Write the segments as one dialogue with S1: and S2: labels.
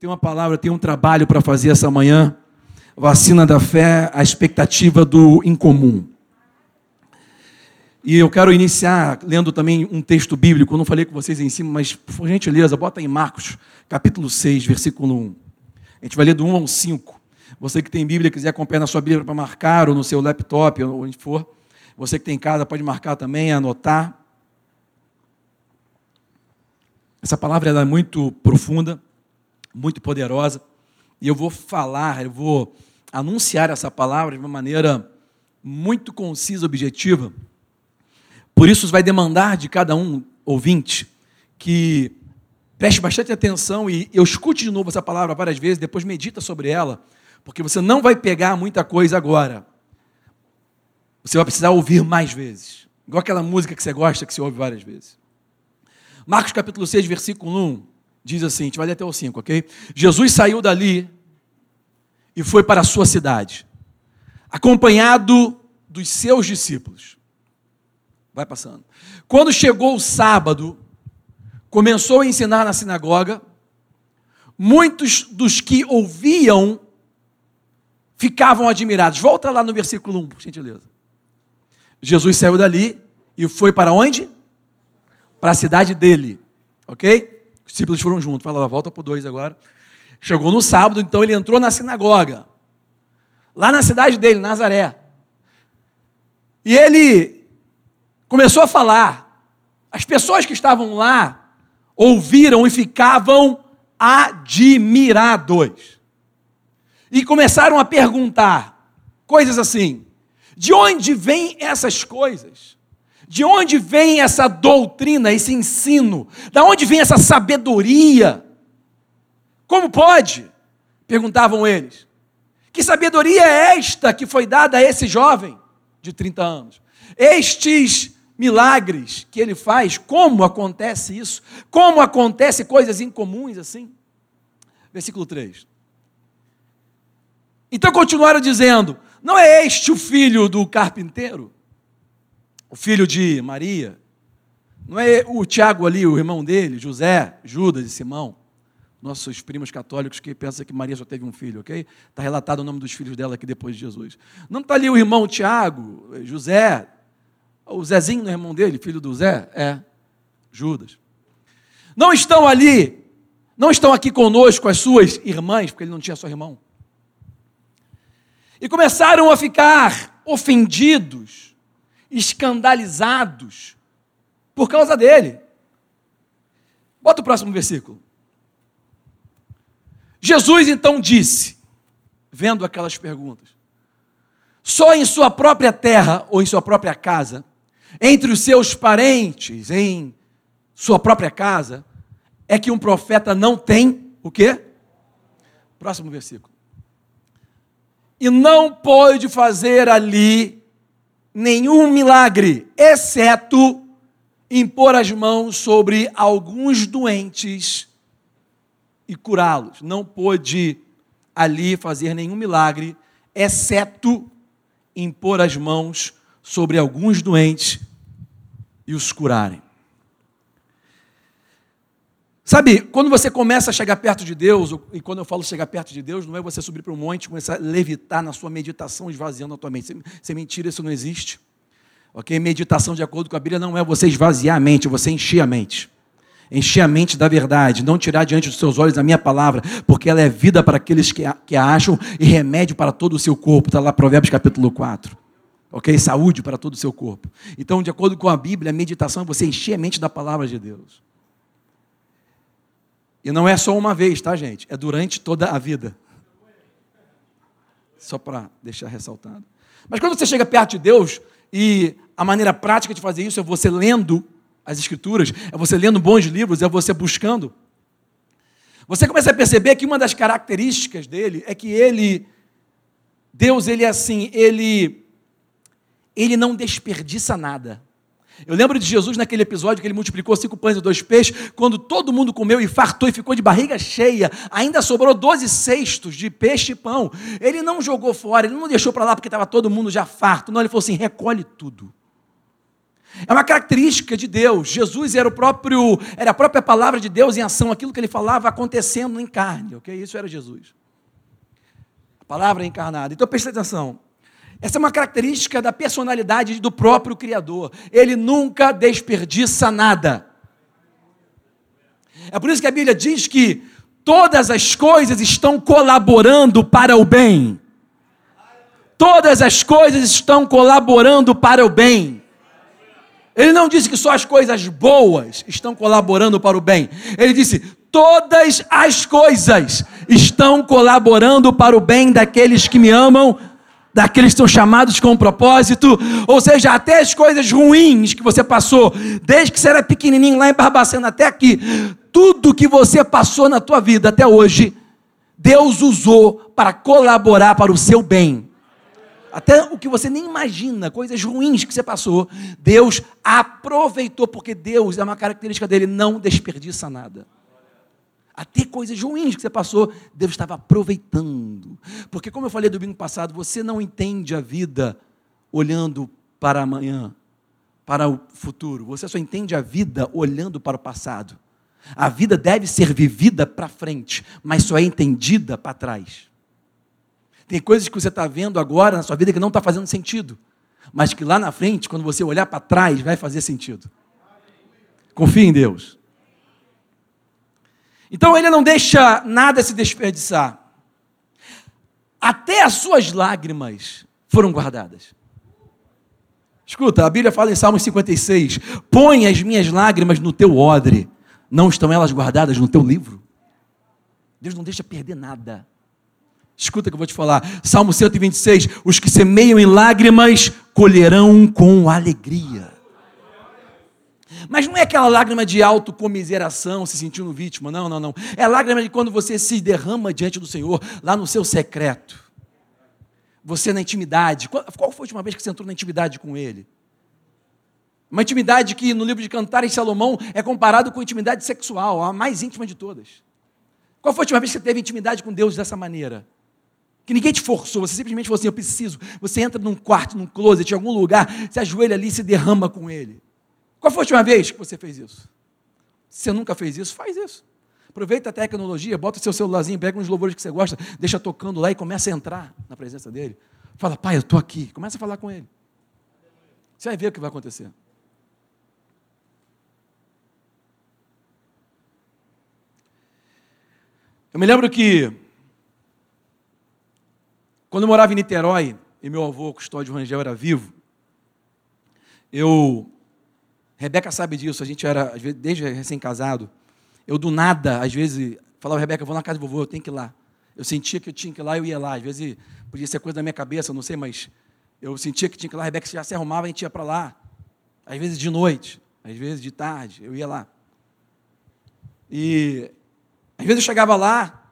S1: tenho uma palavra, eu tenho um trabalho para fazer essa manhã. Vacina da fé, a expectativa do incomum. E eu quero iniciar lendo também um texto bíblico, eu não falei com vocês em cima, mas por gentileza, bota em Marcos, capítulo 6, versículo 1. A gente vai ler do 1 ao 5. Você que tem Bíblia, quiser acompanhar na sua Bíblia para marcar, ou no seu laptop, ou onde for. Você que tem em casa, pode marcar também, anotar. Essa palavra é muito profunda, muito poderosa, e eu vou falar, eu vou anunciar essa palavra de uma maneira muito concisa, objetiva por isso, vai demandar de cada um ouvinte que preste bastante atenção e eu escute de novo essa palavra várias vezes, depois medita sobre ela, porque você não vai pegar muita coisa agora. Você vai precisar ouvir mais vezes. Igual aquela música que você gosta, que você ouve várias vezes. Marcos capítulo 6, versículo 1, diz assim, a gente vai ler até o 5, ok? Jesus saiu dali e foi para a sua cidade, acompanhado dos seus discípulos. Vai passando. Quando chegou o sábado, começou a ensinar na sinagoga. Muitos dos que ouviam ficavam admirados. Volta lá no versículo 1, por gentileza. Jesus saiu dali e foi para onde? Para a cidade dele. Ok? Os discípulos foram juntos. Fala, volta para 2 agora. Chegou no sábado, então ele entrou na sinagoga. Lá na cidade dele, Nazaré. E ele começou a falar. As pessoas que estavam lá ouviram e ficavam admirados. E começaram a perguntar coisas assim: de onde vêm essas coisas? De onde vem essa doutrina, esse ensino? Da onde vem essa sabedoria? Como pode? Perguntavam eles. Que sabedoria é esta que foi dada a esse jovem de 30 anos? Estes milagres que ele faz, como acontece isso? Como acontece coisas incomuns assim? Versículo 3. Então continuaram dizendo: Não é este o filho do carpinteiro? O filho de Maria? Não é o Tiago ali, o irmão dele, José, Judas e Simão? Nossos primos católicos que pensam que Maria só teve um filho, ok? Está relatado o nome dos filhos dela aqui depois de Jesus. Não está ali o irmão Tiago, José, o Zezinho, não é irmão dele, filho do Zé? É, Judas. Não estão ali, não estão aqui conosco as suas irmãs, porque ele não tinha só irmão. E começaram a ficar ofendidos, escandalizados, por causa dele. Bota o próximo versículo. Jesus então disse, vendo aquelas perguntas: só em sua própria terra ou em sua própria casa entre os seus parentes, em sua própria casa, é que um profeta não tem o quê? Próximo versículo. E não pode fazer ali nenhum milagre, exceto impor as mãos sobre alguns doentes e curá-los. Não pôde ali fazer nenhum milagre, exceto impor as mãos sobre alguns doentes e os curarem. Sabe, quando você começa a chegar perto de Deus, e quando eu falo chegar perto de Deus, não é você subir para um monte e começar a levitar na sua meditação, esvaziando a tua mente. Isso é mentira, isso não existe. Ok? Meditação, de acordo com a Bíblia, não é você esvaziar a mente, é você encher a mente. Encher a mente da verdade, não tirar diante dos seus olhos a minha palavra, porque ela é vida para aqueles que a, que a acham e remédio para todo o seu corpo. Está lá Provérbios capítulo 4 ok? Saúde para todo o seu corpo. Então, de acordo com a Bíblia, a meditação é você encher a mente da palavra de Deus. E não é só uma vez, tá, gente? É durante toda a vida. Só para deixar ressaltado. Mas quando você chega perto de Deus, e a maneira prática de fazer isso é você lendo as Escrituras, é você lendo bons livros, é você buscando. Você começa a perceber que uma das características dele é que ele, Deus, ele é assim, ele ele não desperdiça nada. Eu lembro de Jesus naquele episódio que ele multiplicou cinco pães e dois peixes, quando todo mundo comeu e fartou e ficou de barriga cheia, ainda sobrou doze cestos de peixe e pão. Ele não jogou fora, ele não deixou para lá porque estava todo mundo já farto. Não, ele falou assim: recolhe tudo. É uma característica de Deus. Jesus era o próprio, era a própria palavra de Deus em ação, aquilo que ele falava acontecendo em carne, ok? Isso era Jesus. A palavra encarnada. Então preste atenção. Essa é uma característica da personalidade do próprio Criador. Ele nunca desperdiça nada. É por isso que a Bíblia diz que todas as coisas estão colaborando para o bem. Todas as coisas estão colaborando para o bem. Ele não disse que só as coisas boas estão colaborando para o bem. Ele disse: todas as coisas estão colaborando para o bem daqueles que me amam, daqueles que são chamados com um propósito, ou seja, até as coisas ruins que você passou, desde que você era pequenininho lá em Barbacena até aqui, tudo que você passou na tua vida até hoje, Deus usou para colaborar para o seu bem. Até o que você nem imagina, coisas ruins que você passou, Deus aproveitou, porque Deus é uma característica dele, não desperdiça nada. Até coisas ruins que você passou, Deus estava aproveitando. Porque, como eu falei domingo passado, você não entende a vida olhando para amanhã, para o futuro. Você só entende a vida olhando para o passado. A vida deve ser vivida para frente, mas só é entendida para trás. Tem coisas que você está vendo agora na sua vida que não está fazendo sentido, mas que lá na frente, quando você olhar para trás, vai fazer sentido. Confie em Deus. Então ele não deixa nada se desperdiçar. Até as suas lágrimas foram guardadas. Escuta, a Bíblia fala em Salmos 56: Põe as minhas lágrimas no teu odre, não estão elas guardadas no teu livro? Deus não deixa perder nada. Escuta que eu vou te falar. Salmo 126: Os que semeiam em lágrimas colherão com alegria. Mas não é aquela lágrima de autocomiseração, se sentindo vítima, não, não, não. É lágrima de quando você se derrama diante do Senhor, lá no seu secreto. Você na intimidade. Qual foi a última vez que você entrou na intimidade com Ele? Uma intimidade que no livro de Cantares Salomão é comparado com a intimidade sexual, a mais íntima de todas. Qual foi a última vez que você teve intimidade com Deus dessa maneira? Que ninguém te forçou, você simplesmente falou assim: eu preciso. Você entra num quarto, num closet, em algum lugar, se ajoelha ali e se derrama com Ele. Qual foi a última vez que você fez isso? Se você nunca fez isso, faz isso. Aproveita a tecnologia, bota o seu celularzinho, pega uns louvores que você gosta, deixa tocando lá e começa a entrar na presença dele. Fala, pai, eu estou aqui. Começa a falar com ele. Você vai ver o que vai acontecer. Eu me lembro que, quando eu morava em Niterói, e meu avô, Custódio Rangel, era vivo, eu Rebeca sabe disso, a gente era, às vezes, desde recém-casado. Eu do nada, às vezes, falava, Rebeca, eu vou na casa do vovô, eu tenho que ir lá. Eu sentia que eu tinha que ir lá, eu ia lá. Às vezes, podia ser coisa da minha cabeça, não sei, mas eu sentia que tinha que ir lá. A Rebeca já se arrumava, a gente ia para lá. Às vezes de noite, às vezes de tarde, eu ia lá. E às vezes eu chegava lá,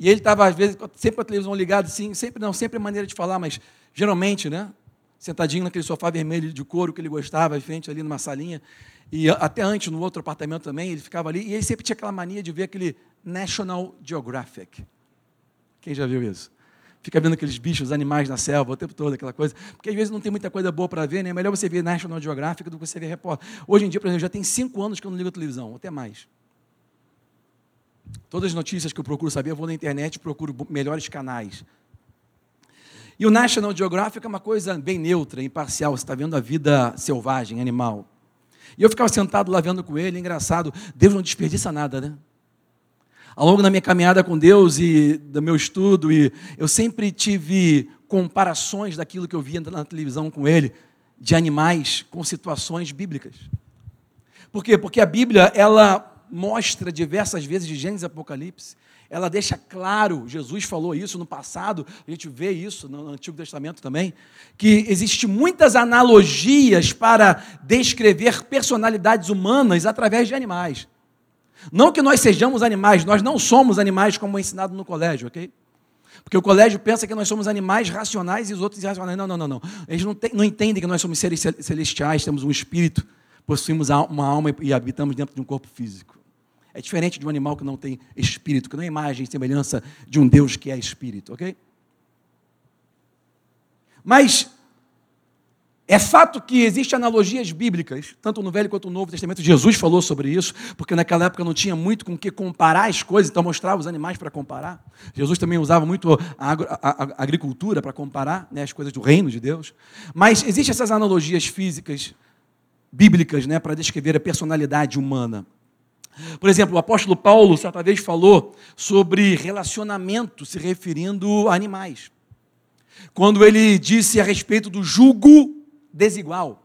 S1: e ele estava, às vezes, sempre com a televisão ligada, assim, sempre não, sempre a maneira de falar, mas geralmente, né? Sentadinho naquele sofá vermelho de couro que ele gostava, em frente ali numa salinha. E até antes, no outro apartamento também, ele ficava ali. E ele sempre tinha aquela mania de ver aquele National Geographic. Quem já viu isso? Fica vendo aqueles bichos, animais na selva, o tempo todo, aquela coisa. Porque às vezes não tem muita coisa boa para ver, né? É melhor você ver National Geographic do que você ver repórter. Hoje em dia, por exemplo, já tem cinco anos que eu não ligo a televisão, até mais. Todas as notícias que eu procuro saber, eu vou na internet e procuro melhores canais. E o National Geographic é uma coisa bem neutra, imparcial, você está vendo a vida selvagem, animal. E eu ficava sentado lá vendo com ele, engraçado, Deus não desperdiça nada, né? Ao longo da minha caminhada com Deus e do meu estudo, e eu sempre tive comparações daquilo que eu via na televisão com ele, de animais com situações bíblicas. Por quê? Porque a Bíblia, ela mostra diversas vezes de Gênesis e Apocalipse, ela deixa claro, Jesus falou isso no passado, a gente vê isso no Antigo Testamento também, que existem muitas analogias para descrever personalidades humanas através de animais. Não que nós sejamos animais, nós não somos animais como é ensinado no colégio, ok? Porque o colégio pensa que nós somos animais racionais e os outros irracionais. Não, não, não, não. Eles não, não entendem que nós somos seres celestiais, temos um espírito, possuímos uma alma e habitamos dentro de um corpo físico. É diferente de um animal que não tem espírito, que não é imagem e semelhança de um Deus que é espírito, ok? Mas É fato que existem analogias bíblicas, tanto no Velho quanto no Novo Testamento. Jesus falou sobre isso, porque naquela época não tinha muito com que comparar as coisas, então mostrava os animais para comparar. Jesus também usava muito a agricultura para comparar né, as coisas do reino de Deus. Mas existem essas analogias físicas, bíblicas, né, para descrever a personalidade humana. Por exemplo, o apóstolo Paulo certa vez falou sobre relacionamento se referindo a animais. Quando ele disse a respeito do jugo desigual.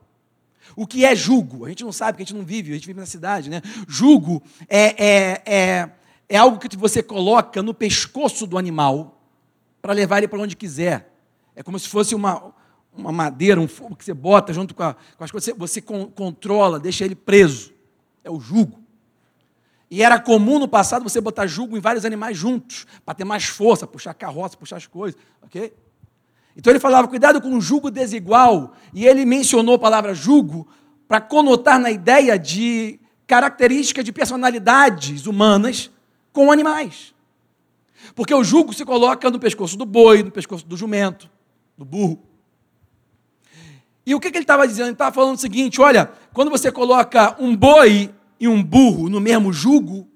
S1: O que é jugo? A gente não sabe, porque a gente não vive, a gente vive na cidade, né? Jugo é, é, é, é algo que você coloca no pescoço do animal para levar ele para onde quiser. É como se fosse uma, uma madeira, um fogo que você bota junto com, a, com as coisas, você, você controla, deixa ele preso. É o jugo. E era comum no passado você botar jugo em vários animais juntos, para ter mais força, puxar carroça, puxar as coisas, ok? Então ele falava, cuidado com o jugo desigual, e ele mencionou a palavra jugo para conotar na ideia de características de personalidades humanas com animais. Porque o jugo se coloca no pescoço do boi, no pescoço do jumento, do burro. E o que, que ele estava dizendo? Ele estava falando o seguinte: olha, quando você coloca um boi e um burro no mesmo jugo,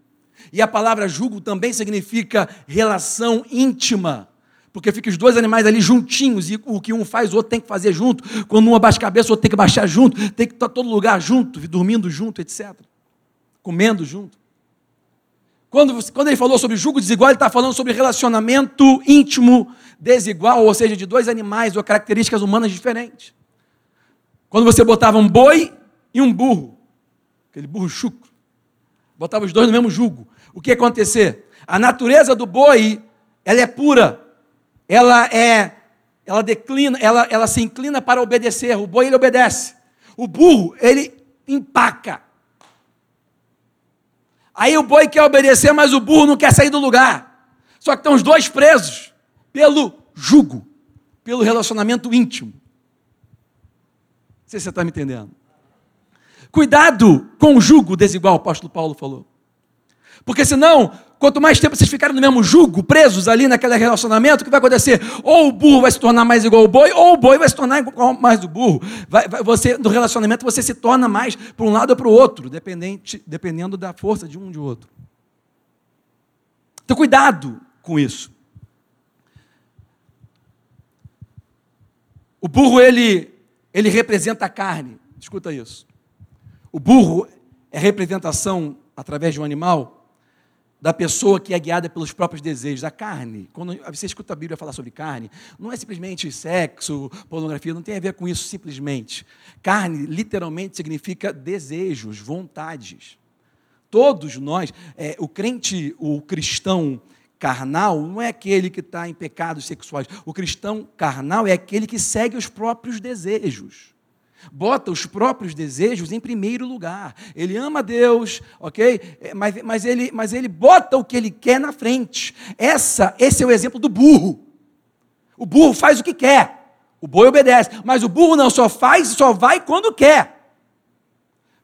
S1: e a palavra jugo também significa relação íntima, porque fica os dois animais ali juntinhos, e o que um faz, o outro tem que fazer junto. Quando um abaixa a cabeça, o outro tem que baixar junto, tem que estar todo lugar junto, dormindo junto, etc. Comendo junto. Quando, quando ele falou sobre julgo desigual, ele está falando sobre relacionamento íntimo desigual, ou seja, de dois animais ou características humanas diferentes. Quando você botava um boi e um burro, aquele burro chucro, botava os dois no mesmo jugo, o que ia acontecer? A natureza do boi, ela é pura, ela é, ela declina, ela, ela se inclina para obedecer. O boi ele obedece. O burro ele empaca. Aí o boi quer obedecer, mas o burro não quer sair do lugar. Só que estão os dois presos pelo jugo, pelo relacionamento íntimo. Não sei se você está me entendendo. Cuidado com o jugo desigual, o apóstolo Paulo falou. Porque senão Quanto mais tempo vocês ficarem no mesmo jugo, presos ali naquele relacionamento, o que vai acontecer? Ou o burro vai se tornar mais igual ao boi, ou o boi vai se tornar igual mais do burro. Vai, vai, você, no relacionamento, você se torna mais para um lado ou para o outro, dependente, dependendo da força de um de outro. Então, cuidado com isso. O burro, ele, ele representa a carne. Escuta isso. O burro é representação, através de um animal, da pessoa que é guiada pelos próprios desejos, a carne. Quando você escuta a Bíblia falar sobre carne, não é simplesmente sexo, pornografia, não tem a ver com isso simplesmente. Carne, literalmente, significa desejos, vontades. Todos nós, é, o crente, o cristão carnal, não é aquele que está em pecados sexuais. O cristão carnal é aquele que segue os próprios desejos bota os próprios desejos em primeiro lugar. Ele ama Deus, ok? É, mas, mas, ele, mas ele bota o que ele quer na frente. Essa, esse é o exemplo do burro. O burro faz o que quer. O boi obedece. Mas o burro não só faz, só vai quando quer.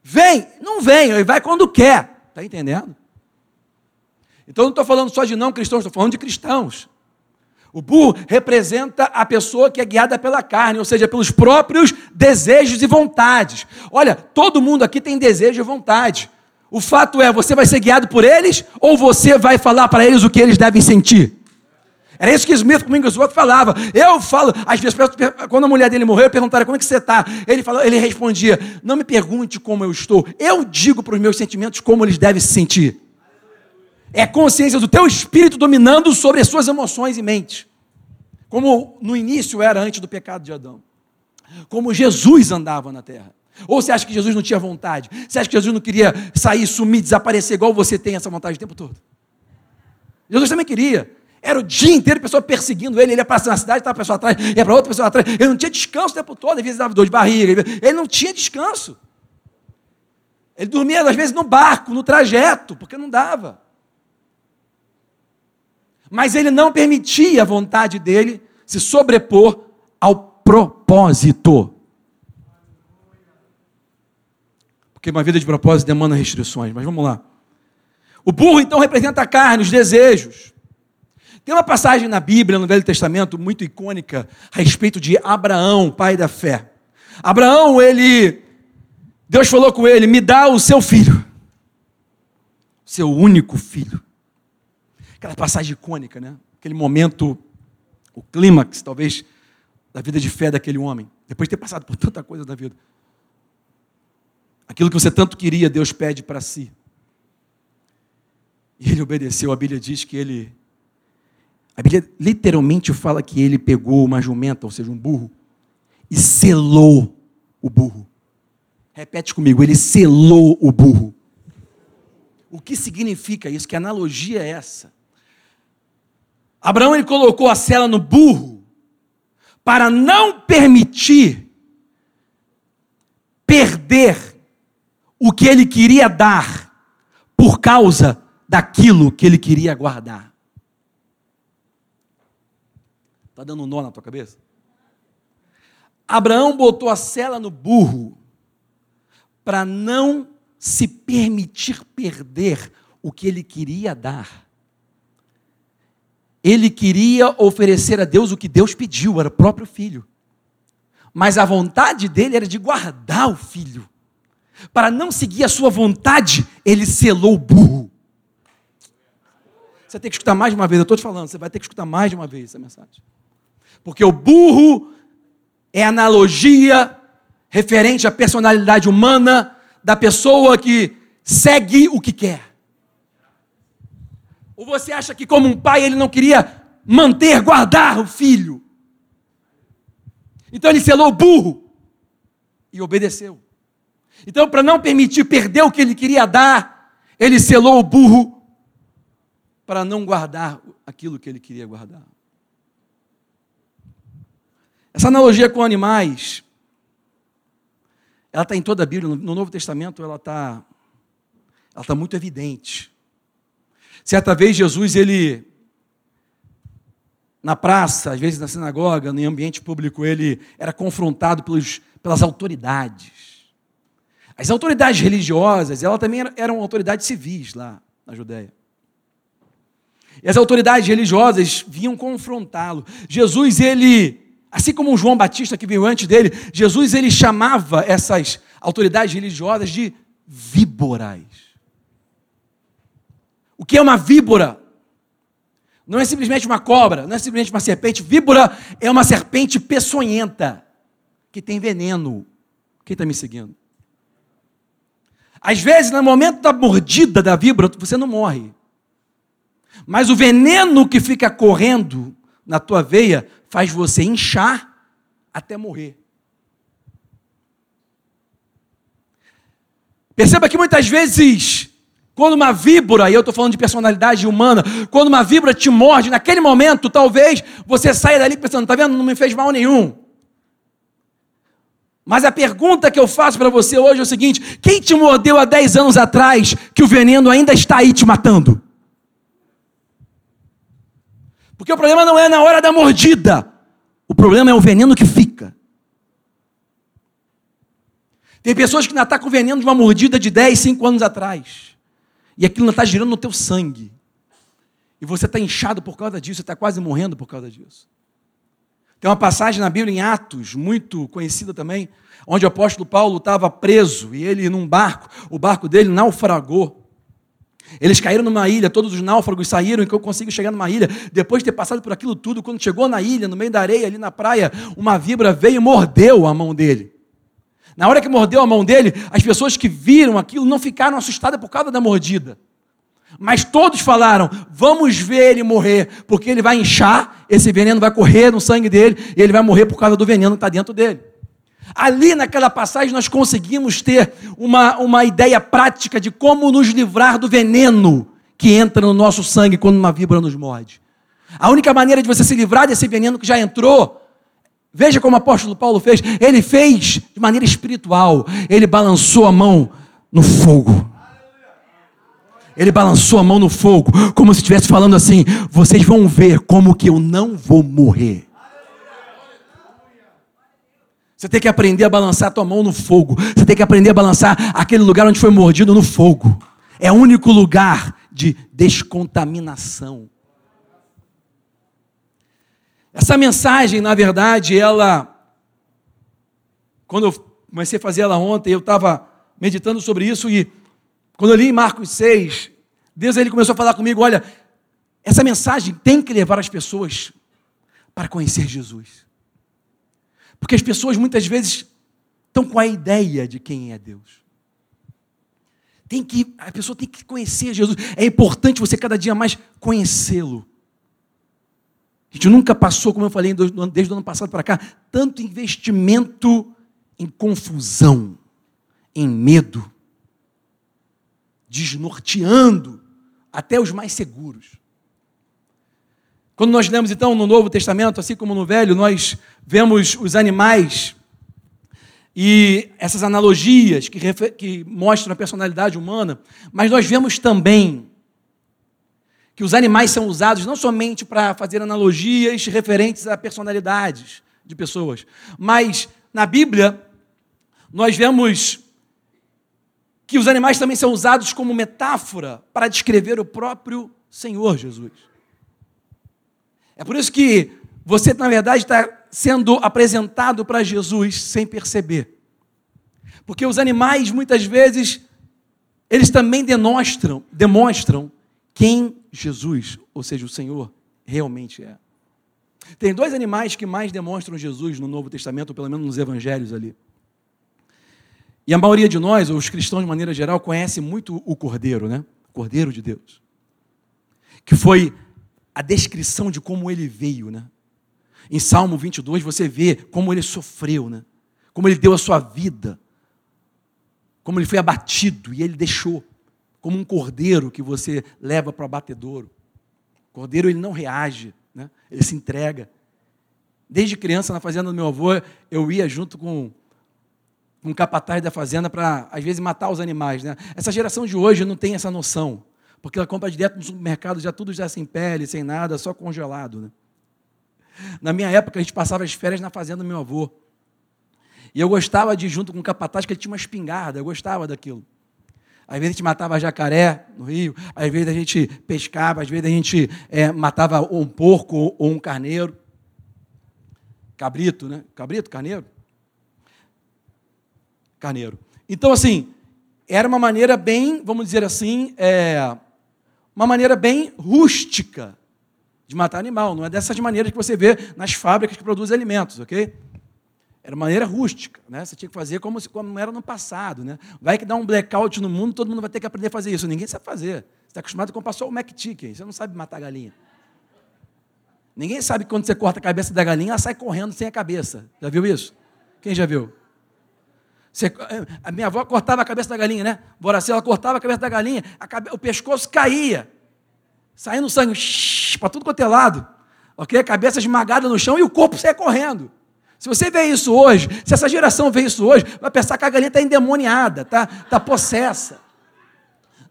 S1: Vem, não vem, ele vai quando quer. Está entendendo? Então não estou falando só de não cristãos, estou falando de cristãos. O burro representa a pessoa que é guiada pela carne, ou seja, pelos próprios desejos e vontades. Olha, todo mundo aqui tem desejo e vontade. O fato é, você vai ser guiado por eles ou você vai falar para eles o que eles devem sentir? Era isso que Smith Domingos Rock falava. Eu falo, às vezes, quando a mulher dele morreu, perguntaram como é que você está. Ele, falou, ele respondia: Não me pergunte como eu estou, eu digo para os meus sentimentos como eles devem se sentir. É a consciência do teu espírito dominando sobre as suas emoções e mente. Como no início era antes do pecado de Adão. Como Jesus andava na terra. Ou você acha que Jesus não tinha vontade? Você acha que Jesus não queria sair, sumir, desaparecer igual você tem essa vontade o tempo todo? Jesus também queria. Era o dia inteiro a pessoa perseguindo ele, ele ia passar na cidade, estava a pessoa atrás, ia para outra pessoa atrás. Ele não tinha descanso o tempo todo, às vezes dava dor de barriga, ele não tinha descanso. Ele dormia, às vezes, no barco, no trajeto, porque não dava. Mas ele não permitia a vontade dele se sobrepor ao propósito. Porque uma vida de propósito demanda restrições, mas vamos lá. O burro então representa a carne, os desejos. Tem uma passagem na Bíblia, no Velho Testamento, muito icônica, a respeito de Abraão, pai da fé. Abraão, ele. Deus falou com ele: me dá o seu filho, seu único filho. Aquela passagem icônica, né? Aquele momento, o clímax, talvez, da vida de fé daquele homem, depois de ter passado por tanta coisa da vida. Aquilo que você tanto queria, Deus pede para si. E ele obedeceu. A Bíblia diz que ele. A Bíblia literalmente fala que ele pegou uma jumenta, ou seja, um burro, e selou o burro. Repete comigo, ele selou o burro. O que significa isso? Que analogia é essa? Abraão ele colocou a cela no burro para não permitir perder o que ele queria dar por causa daquilo que ele queria guardar. Está dando um nó na tua cabeça? Abraão botou a cela no burro para não se permitir perder o que ele queria dar. Ele queria oferecer a Deus o que Deus pediu, era o próprio filho. Mas a vontade dele era de guardar o filho. Para não seguir a sua vontade, ele selou o burro. Você tem que escutar mais de uma vez, eu estou te falando, você vai ter que escutar mais de uma vez essa mensagem. Porque o burro é analogia referente à personalidade humana da pessoa que segue o que quer. Ou você acha que, como um pai, ele não queria manter, guardar o filho? Então ele selou o burro e obedeceu. Então, para não permitir perder o que ele queria dar, ele selou o burro para não guardar aquilo que ele queria guardar. Essa analogia com animais, ela está em toda a Bíblia, no Novo Testamento ela está ela tá muito evidente. Certa vez Jesus, ele, na praça, às vezes na sinagoga, no ambiente público, ele era confrontado pelos, pelas autoridades. As autoridades religiosas, elas também eram autoridades civis lá na Judéia. E as autoridades religiosas vinham confrontá-lo. Jesus, ele, assim como o João Batista que veio antes dele, Jesus ele chamava essas autoridades religiosas de víboras. O que é uma víbora? Não é simplesmente uma cobra, não é simplesmente uma serpente. Víbora é uma serpente peçonhenta, que tem veneno. Quem está me seguindo? Às vezes, no momento da mordida da víbora, você não morre. Mas o veneno que fica correndo na tua veia faz você inchar até morrer. Perceba que muitas vezes, quando uma víbora, e eu estou falando de personalidade humana, quando uma víbora te morde, naquele momento, talvez você saia dali pensando: está vendo? Não me fez mal nenhum. Mas a pergunta que eu faço para você hoje é o seguinte: quem te mordeu há 10 anos atrás que o veneno ainda está aí te matando? Porque o problema não é na hora da mordida, o problema é o veneno que fica. Tem pessoas que ainda estão tá com veneno de uma mordida de 10, 5 anos atrás. E aquilo ainda está girando no teu sangue. E você está inchado por causa disso, está quase morrendo por causa disso. Tem uma passagem na Bíblia em Atos, muito conhecida também, onde o apóstolo Paulo estava preso e ele num barco, o barco dele naufragou. Eles caíram numa ilha, todos os náufragos saíram e eu consigo chegar numa ilha. Depois de ter passado por aquilo tudo, quando chegou na ilha, no meio da areia, ali na praia, uma vibra veio e mordeu a mão dele. Na hora que mordeu a mão dele, as pessoas que viram aquilo não ficaram assustadas por causa da mordida. Mas todos falaram: vamos ver ele morrer, porque ele vai inchar, esse veneno vai correr no sangue dele, e ele vai morrer por causa do veneno que está dentro dele. Ali naquela passagem nós conseguimos ter uma, uma ideia prática de como nos livrar do veneno que entra no nosso sangue quando uma víbora nos morde. A única maneira de você se livrar desse veneno que já entrou, veja como o apóstolo Paulo fez, ele fez de maneira espiritual, ele balançou a mão no fogo. Ele balançou a mão no fogo, como se estivesse falando assim: vocês vão ver como que eu não vou morrer. Você tem que aprender a balançar a tua mão no fogo. Você tem que aprender a balançar aquele lugar onde foi mordido no fogo. É o único lugar de descontaminação. Essa mensagem, na verdade, ela quando eu comecei a fazer ela ontem, eu estava meditando sobre isso e quando eu li em Marcos 6, Deus ele começou a falar comigo, olha, essa mensagem tem que levar as pessoas para conhecer Jesus. Porque as pessoas muitas vezes estão com a ideia de quem é Deus. Tem que, a pessoa tem que conhecer Jesus. É importante você cada dia mais conhecê-lo. Gente nunca passou, como eu falei desde o ano passado para cá, tanto investimento em confusão, em medo, desnorteando até os mais seguros. Quando nós lemos então no Novo Testamento, assim como no Velho, nós vemos os animais e essas analogias que, que mostram a personalidade humana, mas nós vemos também que os animais são usados não somente para fazer analogias referentes a personalidades de pessoas, mas na Bíblia nós vemos que os animais também são usados como metáfora para descrever o próprio Senhor Jesus. É por isso que você, na verdade, está sendo apresentado para Jesus sem perceber. Porque os animais, muitas vezes, eles também demonstram, demonstram quem Jesus, ou seja, o Senhor, realmente é. Tem dois animais que mais demonstram Jesus no Novo Testamento, ou pelo menos nos evangelhos ali. E a maioria de nós, os cristãos de maneira geral, conhece muito o Cordeiro, né? O Cordeiro de Deus. Que foi a descrição de como ele veio, né? Em Salmo 22 você vê como ele sofreu, né? Como ele deu a sua vida. Como ele foi abatido e ele deixou como um cordeiro que você leva para o abatedouro. O cordeiro ele não reage, né? Ele se entrega. Desde criança na fazenda do meu avô, eu ia junto com um capataz da fazenda para, às vezes, matar os animais. Né? Essa geração de hoje não tem essa noção, porque ela compra direto no supermercado, já tudo já sem pele, sem nada, só congelado. Né? Na minha época, a gente passava as férias na fazenda do meu avô. E eu gostava de ir junto com o capataz, que ele tinha uma espingarda, eu gostava daquilo. Às vezes a gente matava jacaré no rio, às vezes a gente pescava, às vezes a gente é, matava um porco ou um carneiro. Cabrito, né? Cabrito, carneiro? carneiro. Então, assim, era uma maneira bem, vamos dizer assim, é, uma maneira bem rústica de matar animal. Não é dessas maneiras que você vê nas fábricas que produzem alimentos, ok? Era maneira rústica, né? Você tinha que fazer como, como era no passado, né? Vai que dá um blackout no mundo, todo mundo vai ter que aprender a fazer isso. Ninguém sabe fazer. Você está acostumado a comprar só o McChicken, você não sabe matar galinha. Ninguém sabe que quando você corta a cabeça da galinha, ela sai correndo sem a cabeça. Já viu isso? Quem já viu? Você, a minha avó cortava a cabeça da galinha, né? Boracê, ela cortava a cabeça da galinha, cabe, o pescoço caía, saindo sangue para tudo quanto é lado, ok? A cabeça esmagada no chão e o corpo saia correndo. Se você vê isso hoje, se essa geração vê isso hoje, vai pensar que a galinha está endemoniada, está tá possessa.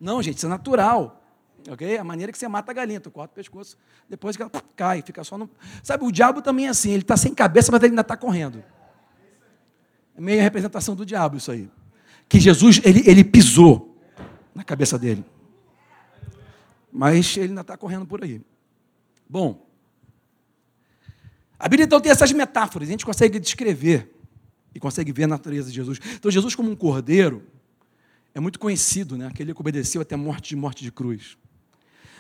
S1: Não, gente, isso é natural. Ok? A maneira que você mata a galinha, tu corta o pescoço, depois que ela cai, fica só no. Sabe, o diabo também é assim, ele está sem cabeça, mas ele ainda está correndo. É meio representação do diabo isso aí. Que Jesus, ele, ele pisou na cabeça dele. Mas ele ainda está correndo por aí. Bom, a Bíblia então tem essas metáforas, a gente consegue descrever e consegue ver a natureza de Jesus. Então, Jesus, como um cordeiro, é muito conhecido, né? Aquele que obedeceu até morte de morte de cruz.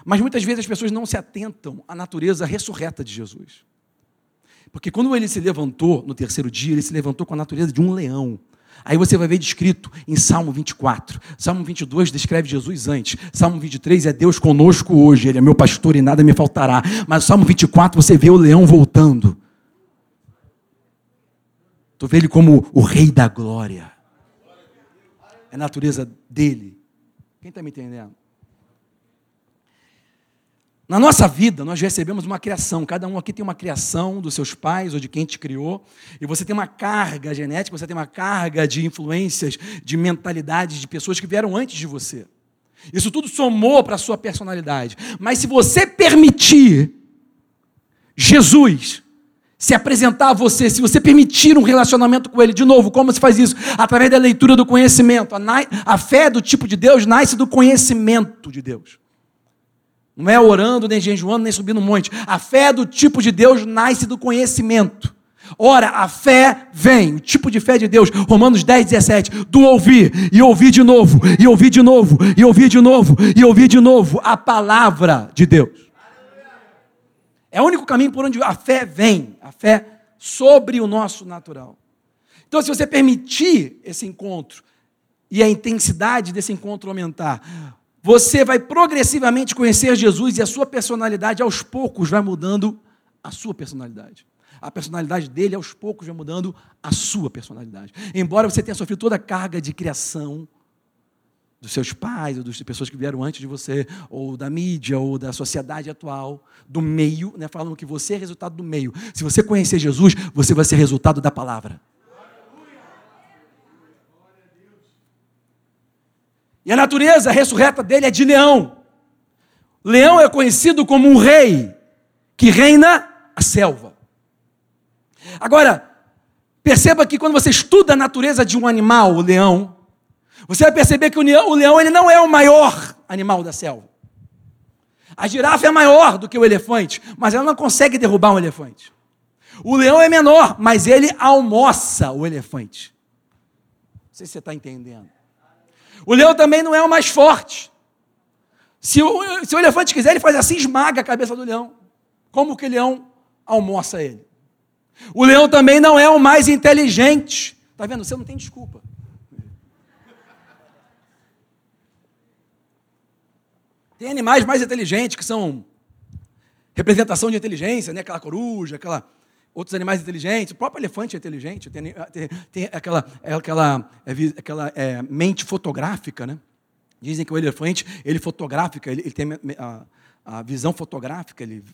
S1: Mas muitas vezes as pessoas não se atentam à natureza ressurreta de Jesus. Porque quando ele se levantou no terceiro dia, ele se levantou com a natureza de um leão. Aí você vai ver descrito em Salmo 24. Salmo 22 descreve Jesus antes. Salmo 23 é Deus conosco hoje. Ele é meu pastor e nada me faltará. Mas Salmo 24 você vê o leão voltando. Tu vê ele como o rei da glória. É a natureza dele. Quem está me entendendo? Na nossa vida, nós recebemos uma criação. Cada um aqui tem uma criação dos seus pais ou de quem te criou. E você tem uma carga genética, você tem uma carga de influências, de mentalidades de pessoas que vieram antes de você. Isso tudo somou para a sua personalidade. Mas se você permitir Jesus se apresentar a você, se você permitir um relacionamento com Ele, de novo, como se faz isso? Através da leitura do conhecimento. A, a fé do tipo de Deus nasce do conhecimento de Deus. Não é orando, nem jejuando, nem subindo um monte. A fé do tipo de Deus nasce do conhecimento. Ora, a fé vem, o tipo de fé de Deus, Romanos 10, 17, do ouvir, e ouvir de novo, e ouvir de novo, e ouvir de novo, e ouvir de novo a palavra de Deus. É o único caminho por onde a fé vem, a fé sobre o nosso natural. Então, se você permitir esse encontro e a intensidade desse encontro aumentar, você vai progressivamente conhecer Jesus e a sua personalidade aos poucos vai mudando a sua personalidade. A personalidade dele aos poucos vai mudando a sua personalidade. Embora você tenha sofrido toda a carga de criação, dos seus pais, ou das pessoas que vieram antes de você, ou da mídia, ou da sociedade atual, do meio, né, falando que você é resultado do meio. Se você conhecer Jesus, você vai ser resultado da palavra. E a natureza ressurreta dele é de leão. Leão é conhecido como um rei que reina a selva. Agora, perceba que quando você estuda a natureza de um animal, o leão, você vai perceber que o leão, o leão ele não é o maior animal da selva. A girafa é maior do que o elefante, mas ela não consegue derrubar um elefante. O leão é menor, mas ele almoça o elefante. Não sei se você está entendendo. O leão também não é o mais forte. Se o, se o elefante quiser, ele faz assim, esmaga a cabeça do leão. Como que o leão almoça ele? O leão também não é o mais inteligente. Está vendo? Você não tem desculpa. Tem animais mais inteligentes que são representação de inteligência, né? aquela coruja, aquela outros animais inteligentes. O próprio elefante é inteligente, tem, tem, tem aquela, é aquela, é, aquela é, mente fotográfica, né? Dizem que o elefante, ele fotográfica, ele, ele tem a, a, visão fotográfica, ele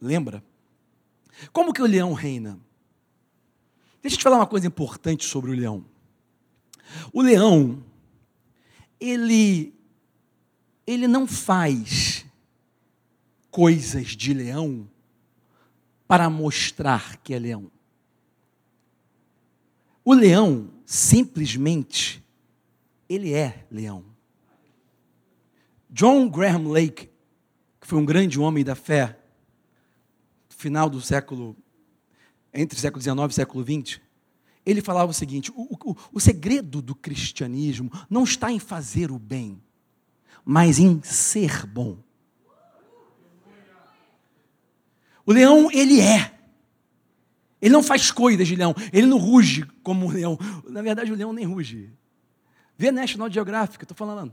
S1: lembra. Como que o leão reina? Deixa eu te falar uma coisa importante sobre o leão. O leão, ele ele não faz coisas de leão para mostrar que é leão. O leão, simplesmente, ele é leão. John Graham Lake, que foi um grande homem da fé, final do século, entre século XIX e século XX, ele falava o seguinte: o, o, o segredo do cristianismo não está em fazer o bem, mas em ser bom. O leão, ele é. Ele não faz coisas de leão. Ele não ruge como um leão. Na verdade, o leão nem ruge. Vê National Geographic, estou falando.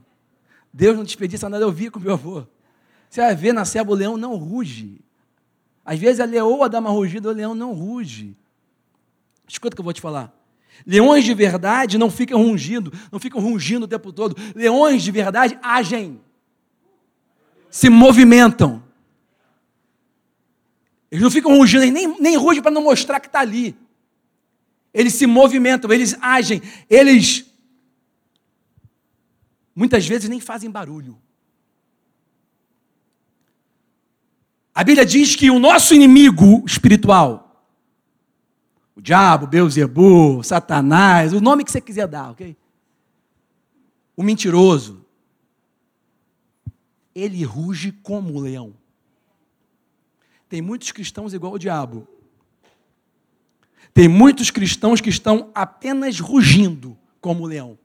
S1: Deus não desperdiça nada, eu vi com meu avô. Você vai ver na selva, o leão não ruge. Às vezes a leoa dá uma rugida, o leão não ruge. Escuta o que eu vou te falar. Leões de verdade não ficam rungindo, não ficam rungindo o tempo todo. Leões de verdade agem, se movimentam. Eles não ficam rugindo, nem, nem rugem para não mostrar que está ali. Eles se movimentam, eles agem, eles muitas vezes nem fazem barulho. A Bíblia diz que o nosso inimigo espiritual, o diabo, Beuzebu, Satanás, o nome que você quiser dar, ok? O mentiroso. Ele ruge como o leão. Tem muitos cristãos igual o diabo. Tem muitos cristãos que estão apenas rugindo como o leão.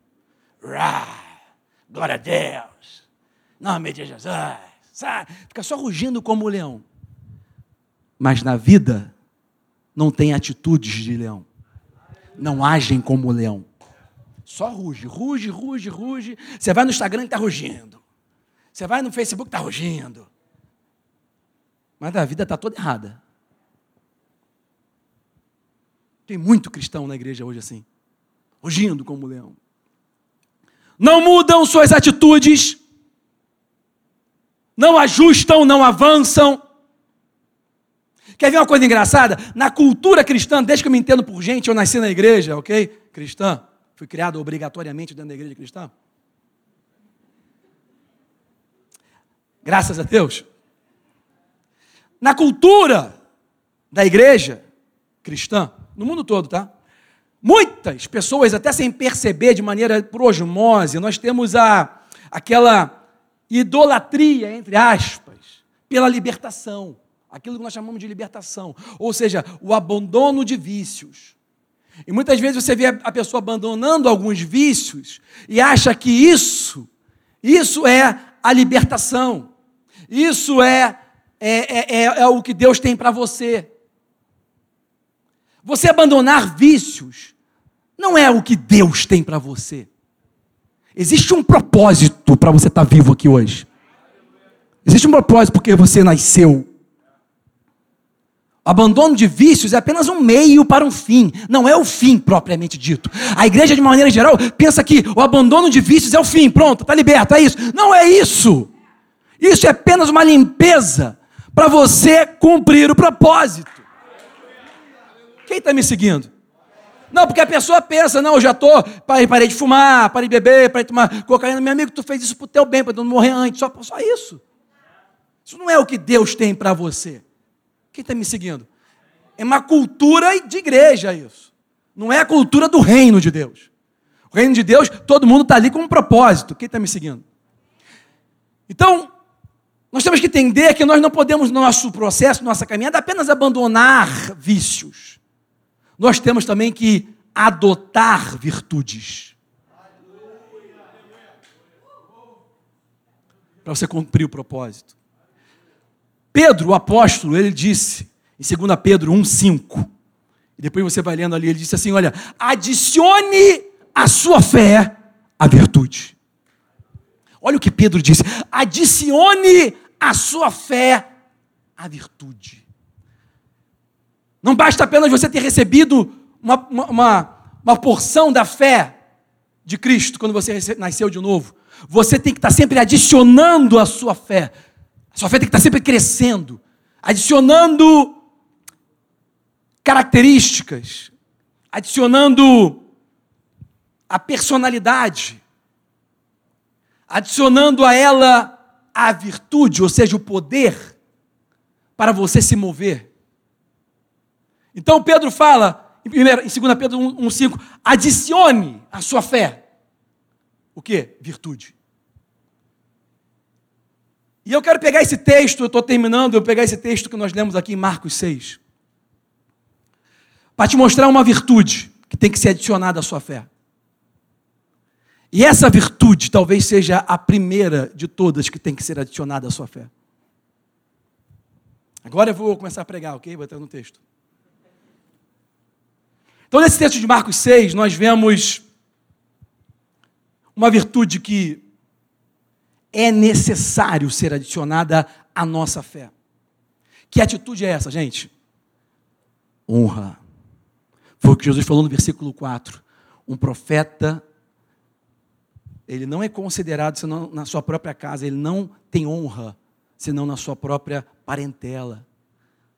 S1: Rá, glória a Deus. Nome de Jesus. Fica só rugindo como o leão. Mas na vida não têm atitudes de leão. Não agem como leão. Só ruge, ruge, ruge, ruge. Você vai no Instagram e está rugindo. Você vai no Facebook e está rugindo. Mas a vida está toda errada. Tem muito cristão na igreja hoje assim, rugindo como leão. Não mudam suas atitudes, não ajustam, não avançam, Quer ver uma coisa engraçada? Na cultura cristã, desde que eu me entendo por gente, eu nasci na igreja, ok? Cristã. Fui criado obrigatoriamente dentro da igreja cristã. Graças a Deus. Na cultura da igreja cristã, no mundo todo, tá? Muitas pessoas, até sem perceber de maneira por osmose, nós temos a, aquela idolatria, entre aspas, pela libertação aquilo que nós chamamos de libertação, ou seja, o abandono de vícios. E muitas vezes você vê a pessoa abandonando alguns vícios e acha que isso, isso é a libertação, isso é, é, é, é, é o que Deus tem para você. Você abandonar vícios não é o que Deus tem para você. Existe um propósito para você estar tá vivo aqui hoje. Existe um propósito porque você nasceu. O abandono de vícios é apenas um meio para um fim, não é o fim propriamente dito. A igreja, de maneira geral, pensa que o abandono de vícios é o fim, pronto, está liberto, é isso. Não é isso. Isso é apenas uma limpeza para você cumprir o propósito. Quem está me seguindo? Não, porque a pessoa pensa, não, eu já estou, parei de fumar, parei de beber, parei de tomar cocaína. Meu amigo, tu fez isso para o teu bem, para não morrer antes, só, só isso. Isso não é o que Deus tem para você. Quem está me seguindo? É uma cultura de igreja isso. Não é a cultura do reino de Deus. O reino de Deus, todo mundo está ali com um propósito. Quem está me seguindo? Então, nós temos que entender que nós não podemos, no nosso processo, nossa caminhada, apenas abandonar vícios nós temos também que adotar virtudes. Para você cumprir o propósito. Pedro, o apóstolo, ele disse, em 2 Pedro 1,5, e depois você vai lendo ali, ele disse assim: olha, adicione a sua fé a virtude. Olha o que Pedro disse: adicione a sua fé à virtude. Não basta apenas você ter recebido uma, uma, uma porção da fé de Cristo quando você nasceu de novo. Você tem que estar sempre adicionando a sua fé. A sua fé tem que estar sempre crescendo, adicionando características, adicionando a personalidade, adicionando a ela a virtude, ou seja, o poder para você se mover. Então Pedro fala, em 2 Pedro 1,5, adicione a sua fé. O que? Virtude. E eu quero pegar esse texto, eu estou terminando, eu pegar esse texto que nós lemos aqui em Marcos 6, para te mostrar uma virtude que tem que ser adicionada à sua fé. E essa virtude talvez seja a primeira de todas que tem que ser adicionada à sua fé. Agora eu vou começar a pregar, ok? Entrar no texto. Então, nesse texto de Marcos 6, nós vemos uma virtude que é necessário ser adicionada à nossa fé. Que atitude é essa, gente? Honra. Foi o que Jesus falou no versículo 4. Um profeta, ele não é considerado senão na sua própria casa, ele não tem honra senão na sua própria parentela,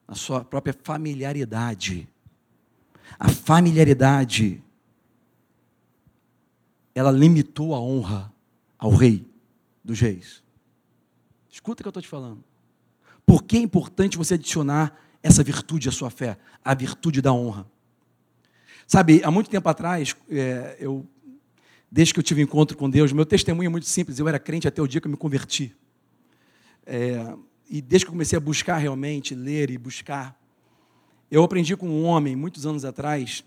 S1: na sua própria familiaridade. A familiaridade, ela limitou a honra ao rei dos reis. Escuta o que eu estou te falando. Por que é importante você adicionar essa virtude à sua fé? A virtude da honra. Sabe, há muito tempo atrás, é, eu, desde que eu tive encontro com Deus, meu testemunho é muito simples. Eu era crente até o dia que eu me converti. É, e desde que eu comecei a buscar realmente, ler e buscar eu aprendi com um homem muitos anos atrás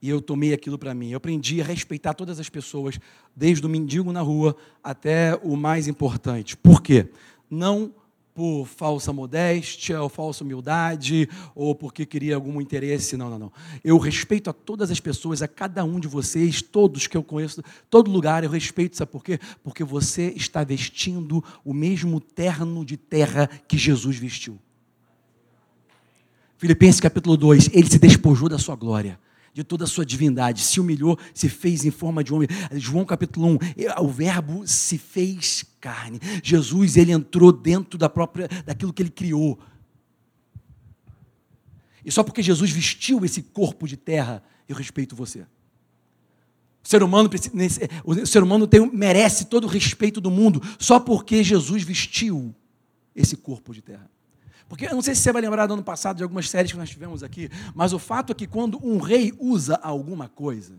S1: e eu tomei aquilo para mim. Eu aprendi a respeitar todas as pessoas, desde o mendigo na rua até o mais importante. Por quê? Não por falsa modéstia ou falsa humildade ou porque queria algum interesse. Não, não, não. Eu respeito a todas as pessoas, a cada um de vocês, todos que eu conheço, todo lugar eu respeito. Sabe por quê? Porque você está vestindo o mesmo terno de terra que Jesus vestiu. Filipenses capítulo 2, ele se despojou da sua glória, de toda a sua divindade, se humilhou, se fez em forma de homem. João capítulo 1, o verbo se fez carne. Jesus, ele entrou dentro da própria daquilo que ele criou. E só porque Jesus vestiu esse corpo de terra, eu respeito você. O ser humano, o ser humano tem, merece todo o respeito do mundo só porque Jesus vestiu esse corpo de terra. Porque eu não sei se você vai lembrar do ano passado de algumas séries que nós tivemos aqui, mas o fato é que quando um rei usa alguma coisa,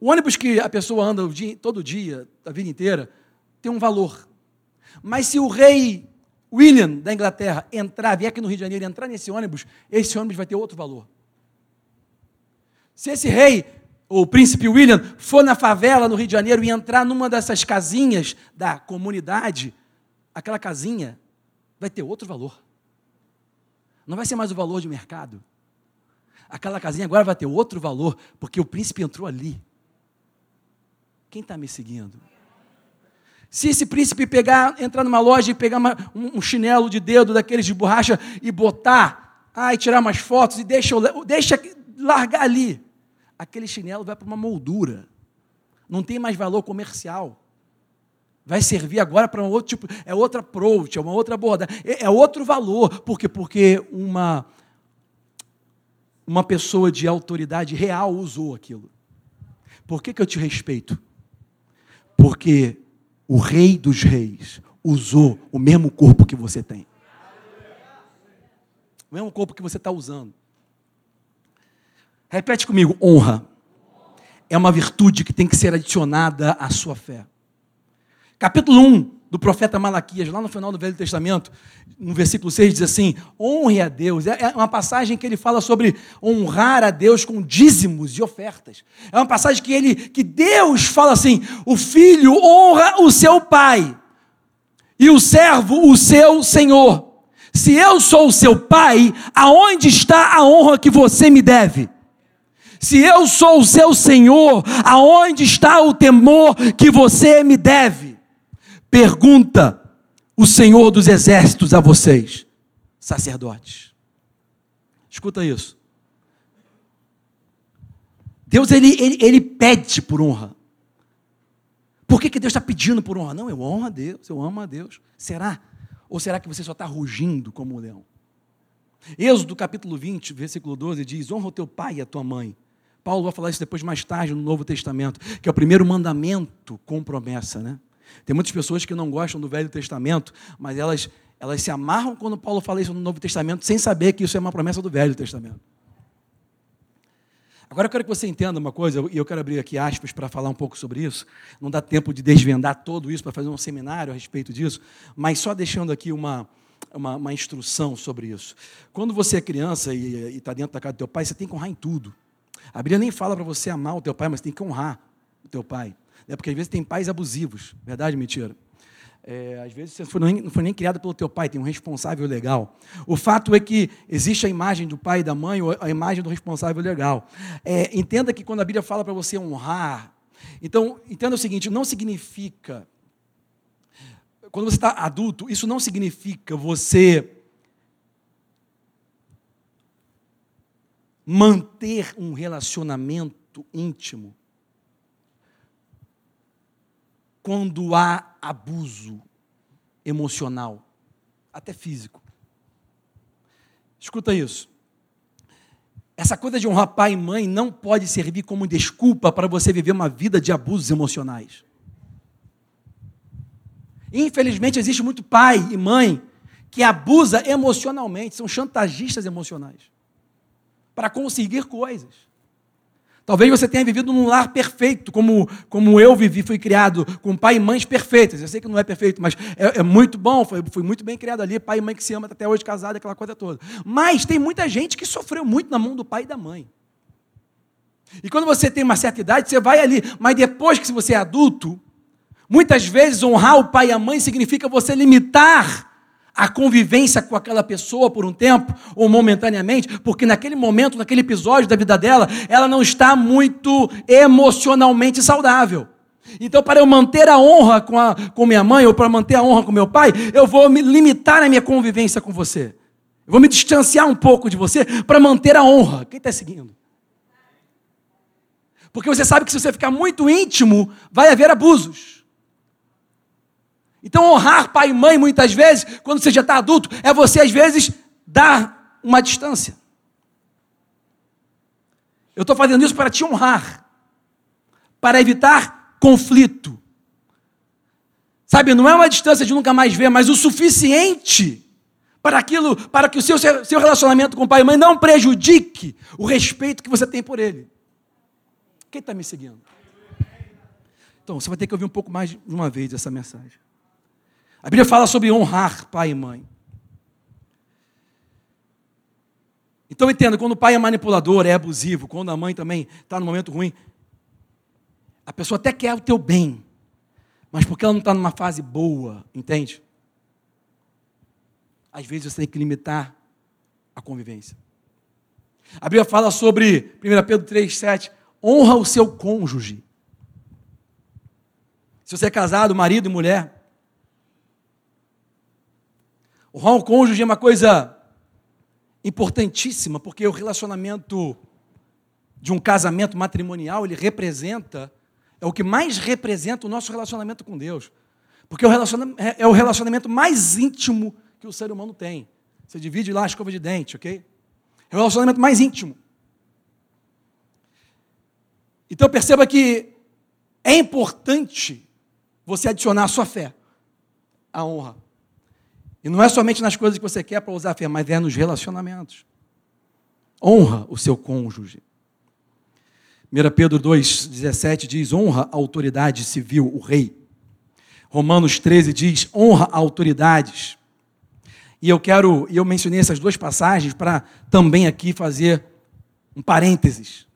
S1: o ônibus que a pessoa anda dia, todo dia, a vida inteira, tem um valor. Mas se o rei William da Inglaterra entrar, vier aqui no Rio de Janeiro, entrar nesse ônibus, esse ônibus vai ter outro valor. Se esse rei, o príncipe William, for na favela no Rio de Janeiro e entrar numa dessas casinhas da comunidade, aquela casinha vai ter outro valor. Não vai ser mais o valor de mercado. Aquela casinha agora vai ter outro valor, porque o príncipe entrou ali. Quem está me seguindo? Se esse príncipe pegar, entrar numa loja e pegar uma, um, um, chinelo de dedo daqueles de borracha e botar, ah, e tirar umas fotos e deixa, deixa largar ali, aquele chinelo vai para uma moldura. Não tem mais valor comercial. Vai servir agora para um outro tipo, é outra approach, é uma outra abordagem, é, é outro valor. Por quê? Porque uma, uma pessoa de autoridade real usou aquilo. Por que, que eu te respeito? Porque o Rei dos Reis usou o mesmo corpo que você tem. O mesmo corpo que você está usando. Repete comigo: honra é uma virtude que tem que ser adicionada à sua fé. Capítulo 1 do profeta Malaquias, lá no final do Velho Testamento, no versículo 6 diz assim: honre a Deus. É, é uma passagem que ele fala sobre honrar a Deus com dízimos e ofertas. É uma passagem que ele que Deus fala assim: o filho honra o seu pai e o servo o seu senhor. Se eu sou o seu pai, aonde está a honra que você me deve? Se eu sou o seu senhor, aonde está o temor que você me deve? Pergunta o Senhor dos exércitos a vocês, sacerdotes. Escuta isso. Deus, ele, ele, ele pede por honra. Por que, que Deus está pedindo por honra? Não, eu honro a Deus, eu amo a Deus. Será? Ou será que você só está rugindo como um leão? Êxodo capítulo 20, versículo 12 diz: Honra o teu pai e a tua mãe. Paulo vai falar isso depois mais tarde no Novo Testamento, que é o primeiro mandamento com promessa, né? Tem muitas pessoas que não gostam do Velho Testamento, mas elas, elas se amarram quando Paulo fala isso no Novo Testamento, sem saber que isso é uma promessa do Velho Testamento. Agora eu quero que você entenda uma coisa, e eu quero abrir aqui aspas para falar um pouco sobre isso. Não dá tempo de desvendar todo isso para fazer um seminário a respeito disso, mas só deixando aqui uma, uma, uma instrução sobre isso. Quando você é criança e está dentro da casa do teu pai, você tem que honrar em tudo. A Bíblia nem fala para você amar o teu pai, mas tem que honrar o teu pai. É porque às vezes tem pais abusivos, verdade ou mentira? É, às vezes você não foi nem criado pelo teu pai, tem um responsável legal. O fato é que existe a imagem do pai e da mãe, ou a imagem do responsável legal. É, entenda que quando a Bíblia fala para você honrar, então entenda o seguinte: não significa, quando você está adulto, isso não significa você manter um relacionamento íntimo quando há abuso emocional, até físico. Escuta isso. Essa coisa de honrar pai e mãe não pode servir como desculpa para você viver uma vida de abusos emocionais. Infelizmente, existe muito pai e mãe que abusa emocionalmente, são chantagistas emocionais para conseguir coisas. Talvez você tenha vivido num lar perfeito, como, como eu vivi, fui criado com pai e mães perfeitos. Eu sei que não é perfeito, mas é, é muito bom, fui muito bem criado ali, pai e mãe que se ama até hoje casado, aquela coisa toda. Mas tem muita gente que sofreu muito na mão do pai e da mãe. E quando você tem uma certa idade, você vai ali, mas depois que você é adulto, muitas vezes honrar o pai e a mãe significa você limitar a convivência com aquela pessoa por um tempo ou momentaneamente, porque naquele momento, naquele episódio da vida dela, ela não está muito emocionalmente saudável. Então, para eu manter a honra com, a, com minha mãe ou para manter a honra com meu pai, eu vou me limitar na minha convivência com você. Eu vou me distanciar um pouco de você para manter a honra. Quem está seguindo? Porque você sabe que se você ficar muito íntimo, vai haver abusos. Então, honrar pai e mãe, muitas vezes, quando você já está adulto, é você, às vezes, dar uma distância. Eu estou fazendo isso para te honrar, para evitar conflito. Sabe, não é uma distância de nunca mais ver, mas o suficiente para aquilo, para que o seu, seu relacionamento com pai e mãe não prejudique o respeito que você tem por ele. Quem está me seguindo? Então, você vai ter que ouvir um pouco mais de uma vez essa mensagem. A Bíblia fala sobre honrar pai e mãe. Então entenda, quando o pai é manipulador, é abusivo, quando a mãe também está no momento ruim, a pessoa até quer o teu bem, mas porque ela não está numa fase boa, entende? Às vezes você tem que limitar a convivência. A Bíblia fala sobre 1 Pedro 3,7, honra o seu cônjuge. Se você é casado, marido e mulher, honrar o cônjuge é uma coisa importantíssima, porque o relacionamento de um casamento matrimonial, ele representa, é o que mais representa o nosso relacionamento com Deus. Porque é o relacionamento, é o relacionamento mais íntimo que o ser humano tem. Você divide lá a escova de dente, ok? É o relacionamento mais íntimo. Então perceba que é importante você adicionar a sua fé, a honra. E não é somente nas coisas que você quer para usar a fé, mas é nos relacionamentos. Honra o seu cônjuge. 1 Pedro 2,17 diz: honra a autoridade civil, o rei. Romanos 13 diz: honra autoridades. E eu quero, e eu mencionei essas duas passagens para também aqui fazer um parênteses.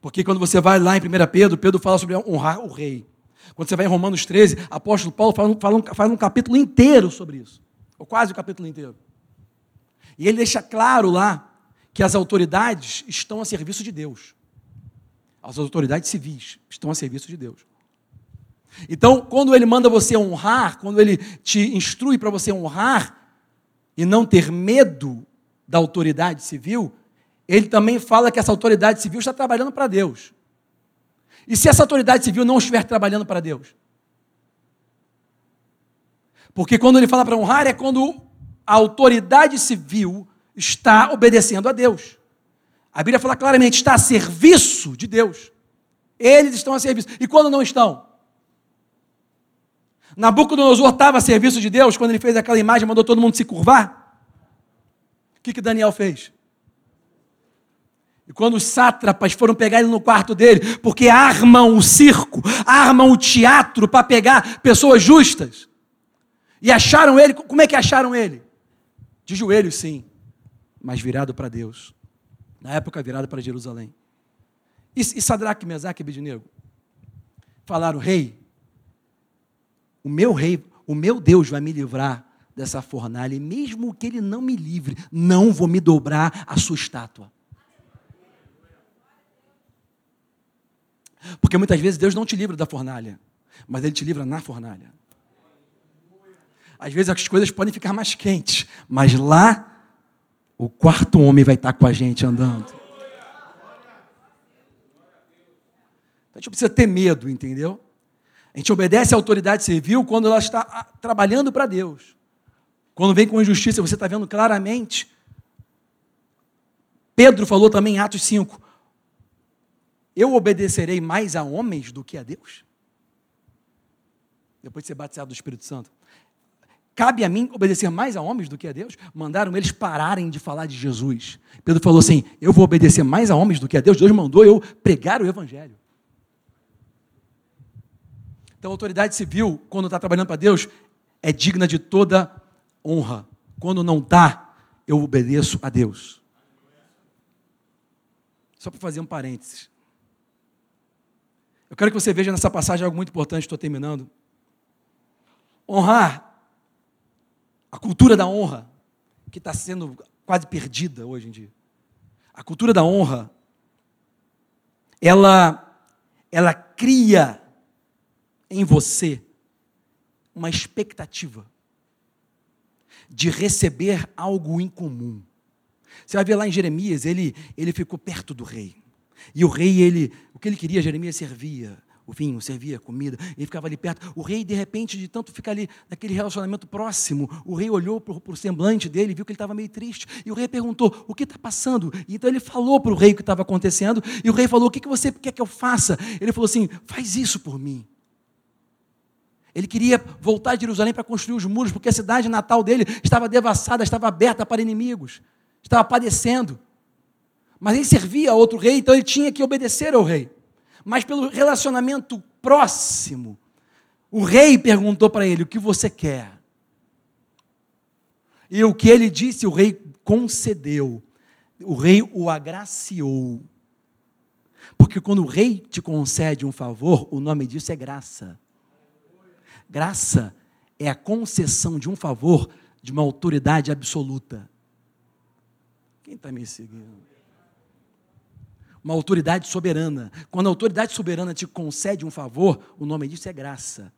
S1: Porque quando você vai lá em 1 Pedro, Pedro fala sobre honrar o rei. Quando você vai em Romanos 13, apóstolo Paulo fala, fala, faz um capítulo inteiro sobre isso. Ou quase o um capítulo inteiro. E ele deixa claro lá que as autoridades estão a serviço de Deus. As autoridades civis estão a serviço de Deus. Então, quando ele manda você honrar, quando ele te instrui para você honrar e não ter medo da autoridade civil, ele também fala que essa autoridade civil está trabalhando para Deus. E se essa autoridade civil não estiver trabalhando para Deus? Porque quando ele fala para honrar, é quando a autoridade civil está obedecendo a Deus. A Bíblia fala claramente, está a serviço de Deus. Eles estão a serviço. E quando não estão? Nabucodonosor estava a serviço de Deus quando ele fez aquela imagem, mandou todo mundo se curvar. O que, que Daniel fez? E quando os sátrapas foram pegar ele no quarto dele, porque armam o circo, armam o teatro para pegar pessoas justas, e acharam ele, como é que acharam ele? De joelhos, sim, mas virado para Deus. Na época, virado para Jerusalém. E, e Sadraque, Mesaque e Abednego falaram: Rei, o meu rei, o meu Deus vai me livrar dessa fornalha, e mesmo que ele não me livre, não vou me dobrar a sua estátua. Porque muitas vezes Deus não te livra da fornalha, mas Ele te livra na fornalha. Às vezes as coisas podem ficar mais quentes, mas lá o quarto homem vai estar com a gente andando. Então a gente precisa ter medo, entendeu? A gente obedece à autoridade civil quando ela está ah, trabalhando para Deus. Quando vem com injustiça, você está vendo claramente. Pedro falou também em Atos 5: Eu obedecerei mais a homens do que a Deus? Depois de ser batizado do Espírito Santo. Cabe a mim obedecer mais a homens do que a Deus? Mandaram eles pararem de falar de Jesus. Pedro falou assim: Eu vou obedecer mais a homens do que a Deus. Deus mandou eu pregar o Evangelho. Então, a autoridade civil, quando está trabalhando para Deus, é digna de toda honra. Quando não está, eu obedeço a Deus. Só para fazer um parênteses. Eu quero que você veja nessa passagem algo muito importante, estou terminando. Honrar, a cultura da honra, que está sendo quase perdida hoje em dia. A cultura da honra, ela, ela cria em você uma expectativa de receber algo incomum. Você vai ver lá em Jeremias, ele, ele ficou perto do rei. E o rei, ele, o que ele queria, Jeremias servia o vinho, servia a comida, ele ficava ali perto. O rei, de repente, de tanto ficar ali naquele relacionamento próximo, o rei olhou para o semblante dele, viu que ele estava meio triste. E o rei perguntou: O que está passando? E então ele falou para o rei o que estava acontecendo. E o rei falou: O que, que você quer que eu faça? Ele falou assim: Faz isso por mim. Ele queria voltar de Jerusalém para construir os muros, porque a cidade natal dele estava devassada, estava aberta para inimigos, estava padecendo. Mas ele servia a outro rei, então ele tinha que obedecer ao rei. Mas pelo relacionamento próximo, O rei perguntou para ele: O que você quer? E o que ele disse, o rei concedeu. O rei o agraciou. Porque quando o rei te concede um favor, o nome disso é graça. Graça é a concessão de um favor de uma autoridade absoluta. Quem está me seguindo? Uma autoridade soberana. Quando a autoridade soberana te concede um favor, o nome disso é graça.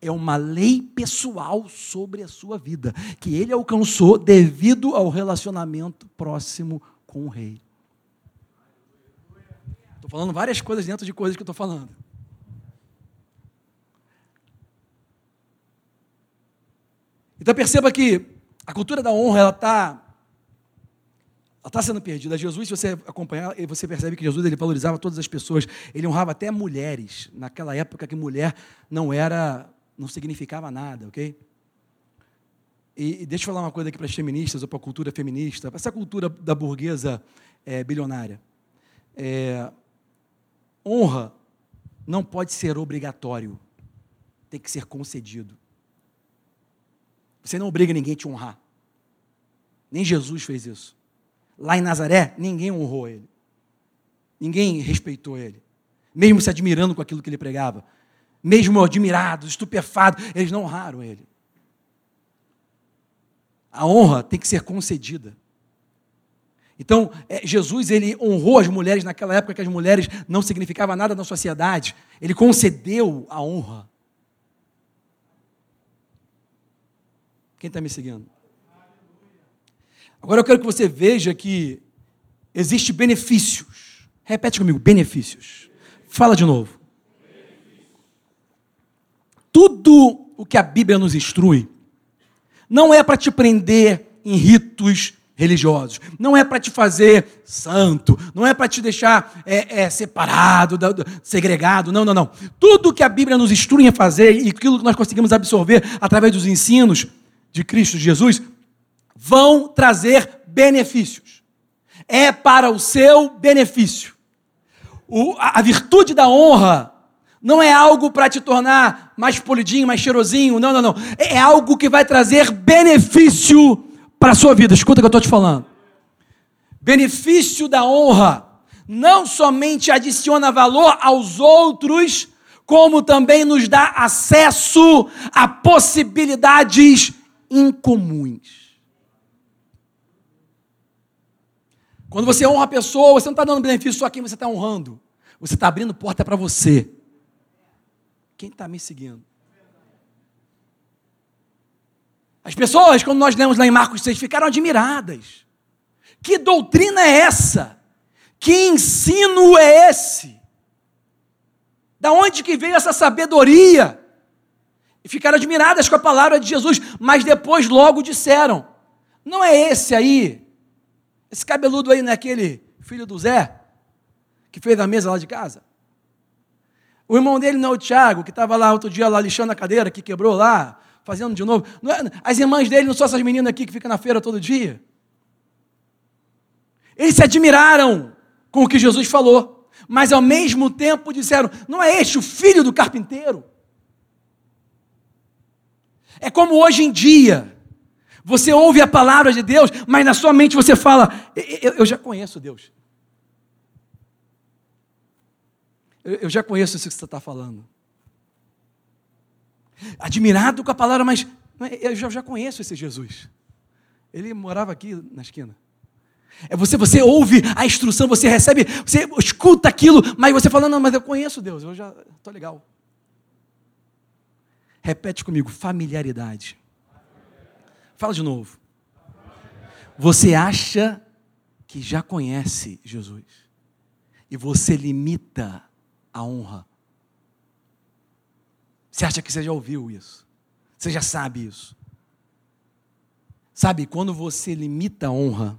S1: É uma lei pessoal sobre a sua vida, que ele alcançou devido ao relacionamento próximo com o rei. Estou falando várias coisas dentro de coisas que eu estou falando. Então perceba que a cultura da honra ela está ela está sendo perdida. Jesus, se você acompanhar, você percebe que Jesus ele valorizava todas as pessoas. Ele honrava até mulheres, naquela época que mulher não era, não significava nada, ok? E, e deixa eu falar uma coisa aqui para as feministas ou para a cultura feminista, para essa cultura da burguesa é, bilionária. É, honra não pode ser obrigatório, tem que ser concedido. Você não obriga ninguém a te honrar. Nem Jesus fez isso. Lá em Nazaré, ninguém honrou ele. Ninguém respeitou ele. Mesmo se admirando com aquilo que ele pregava. Mesmo admirados, estupefados, eles não honraram ele. A honra tem que ser concedida. Então, é, Jesus ele honrou as mulheres naquela época que as mulheres não significavam nada na sociedade. Ele concedeu a honra. Quem está me seguindo? Agora eu quero que você veja que existe benefícios. Repete comigo, benefícios. Fala de novo. Tudo o que a Bíblia nos instrui não é para te prender em ritos religiosos, não é para te fazer santo, não é para te deixar é, é, separado, segregado, não, não, não. Tudo que a Bíblia nos instrui a fazer e aquilo que nós conseguimos absorver através dos ensinos de Cristo Jesus vão trazer benefícios. É para o seu benefício. O, a, a virtude da honra não é algo para te tornar mais polidinho, mais cheirosinho. Não, não, não. É algo que vai trazer benefício para a sua vida. Escuta o que eu estou te falando. Benefício da honra não somente adiciona valor aos outros, como também nos dá acesso a possibilidades incomuns. Quando você honra a pessoa, você não está dando benefício só a quem você está honrando. Você está abrindo porta para você. Quem está me seguindo? As pessoas, quando nós lemos lá em Marcos 6, ficaram admiradas. Que doutrina é essa? Que ensino é esse? Da onde que veio essa sabedoria? E ficaram admiradas com a palavra de Jesus, mas depois logo disseram: Não é esse aí esse cabeludo aí não é aquele filho do Zé, que fez a mesa lá de casa? O irmão dele não é o Tiago, que estava lá outro dia lá lixando a cadeira, que quebrou lá, fazendo de novo. É, as irmãs dele não são essas meninas aqui que ficam na feira todo dia. Eles se admiraram com o que Jesus falou, mas ao mesmo tempo disseram: não é este o filho do carpinteiro? É como hoje em dia, você ouve a palavra de Deus, mas na sua mente você fala: Eu, já conheço Deus. Eu, já conheço isso que você está falando. Admirado com a palavra, mas eu já, já conheço esse Jesus. Ele morava aqui na esquina. É você, você ouve a instrução, você recebe, você escuta aquilo, mas você fala, não, mas eu conheço Deus, eu já estou legal. Repete comigo, familiaridade. Fala de novo. Você acha que já conhece Jesus e você limita a honra. Você acha que você já ouviu isso? Você já sabe isso? Sabe, quando você limita a honra,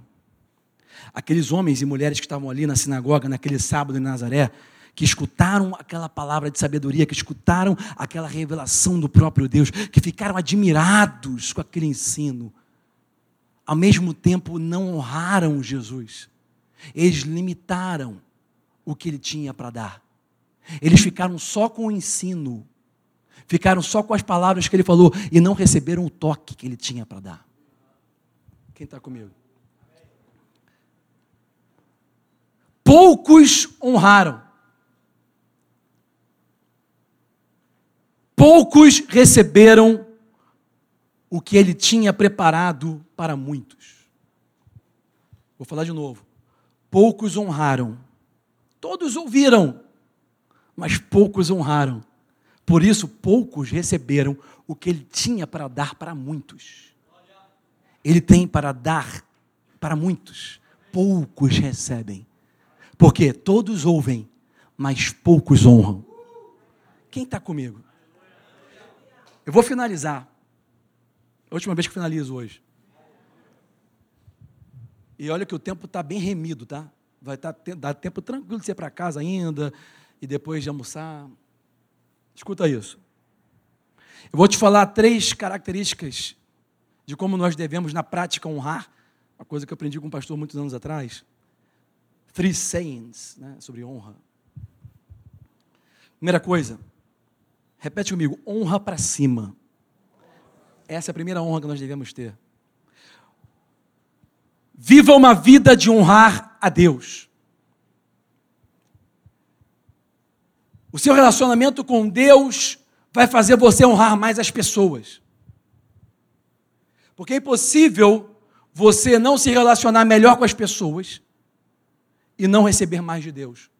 S1: aqueles homens e mulheres que estavam ali na sinagoga naquele sábado em Nazaré, que escutaram aquela palavra de sabedoria, que escutaram aquela revelação do próprio Deus, que ficaram admirados com aquele ensino, ao mesmo tempo não honraram Jesus, eles limitaram o que ele tinha para dar, eles ficaram só com o ensino, ficaram só com as palavras que ele falou e não receberam o toque que ele tinha para dar. Quem está comigo? Poucos honraram. Poucos receberam o que ele tinha preparado para muitos. Vou falar de novo. Poucos honraram. Todos ouviram, mas poucos honraram. Por isso, poucos receberam o que ele tinha para dar para muitos. Ele tem para dar para muitos, poucos recebem. Porque todos ouvem, mas poucos honram. Quem está comigo? Eu vou finalizar. A última vez que finalizo hoje. E olha que o tempo está bem remido, tá? Vai tá, dar tempo tranquilo de ser para casa ainda e depois de almoçar. Escuta isso. Eu vou te falar três características de como nós devemos, na prática, honrar. Uma coisa que eu aprendi com um pastor muitos anos atrás. Three sayings né, sobre honra. Primeira coisa, repete comigo: honra para cima. Essa é a primeira honra que nós devemos ter. Viva uma vida de honrar a Deus. O seu relacionamento com Deus vai fazer você honrar mais as pessoas. Porque é impossível você não se relacionar melhor com as pessoas e não receber mais de Deus.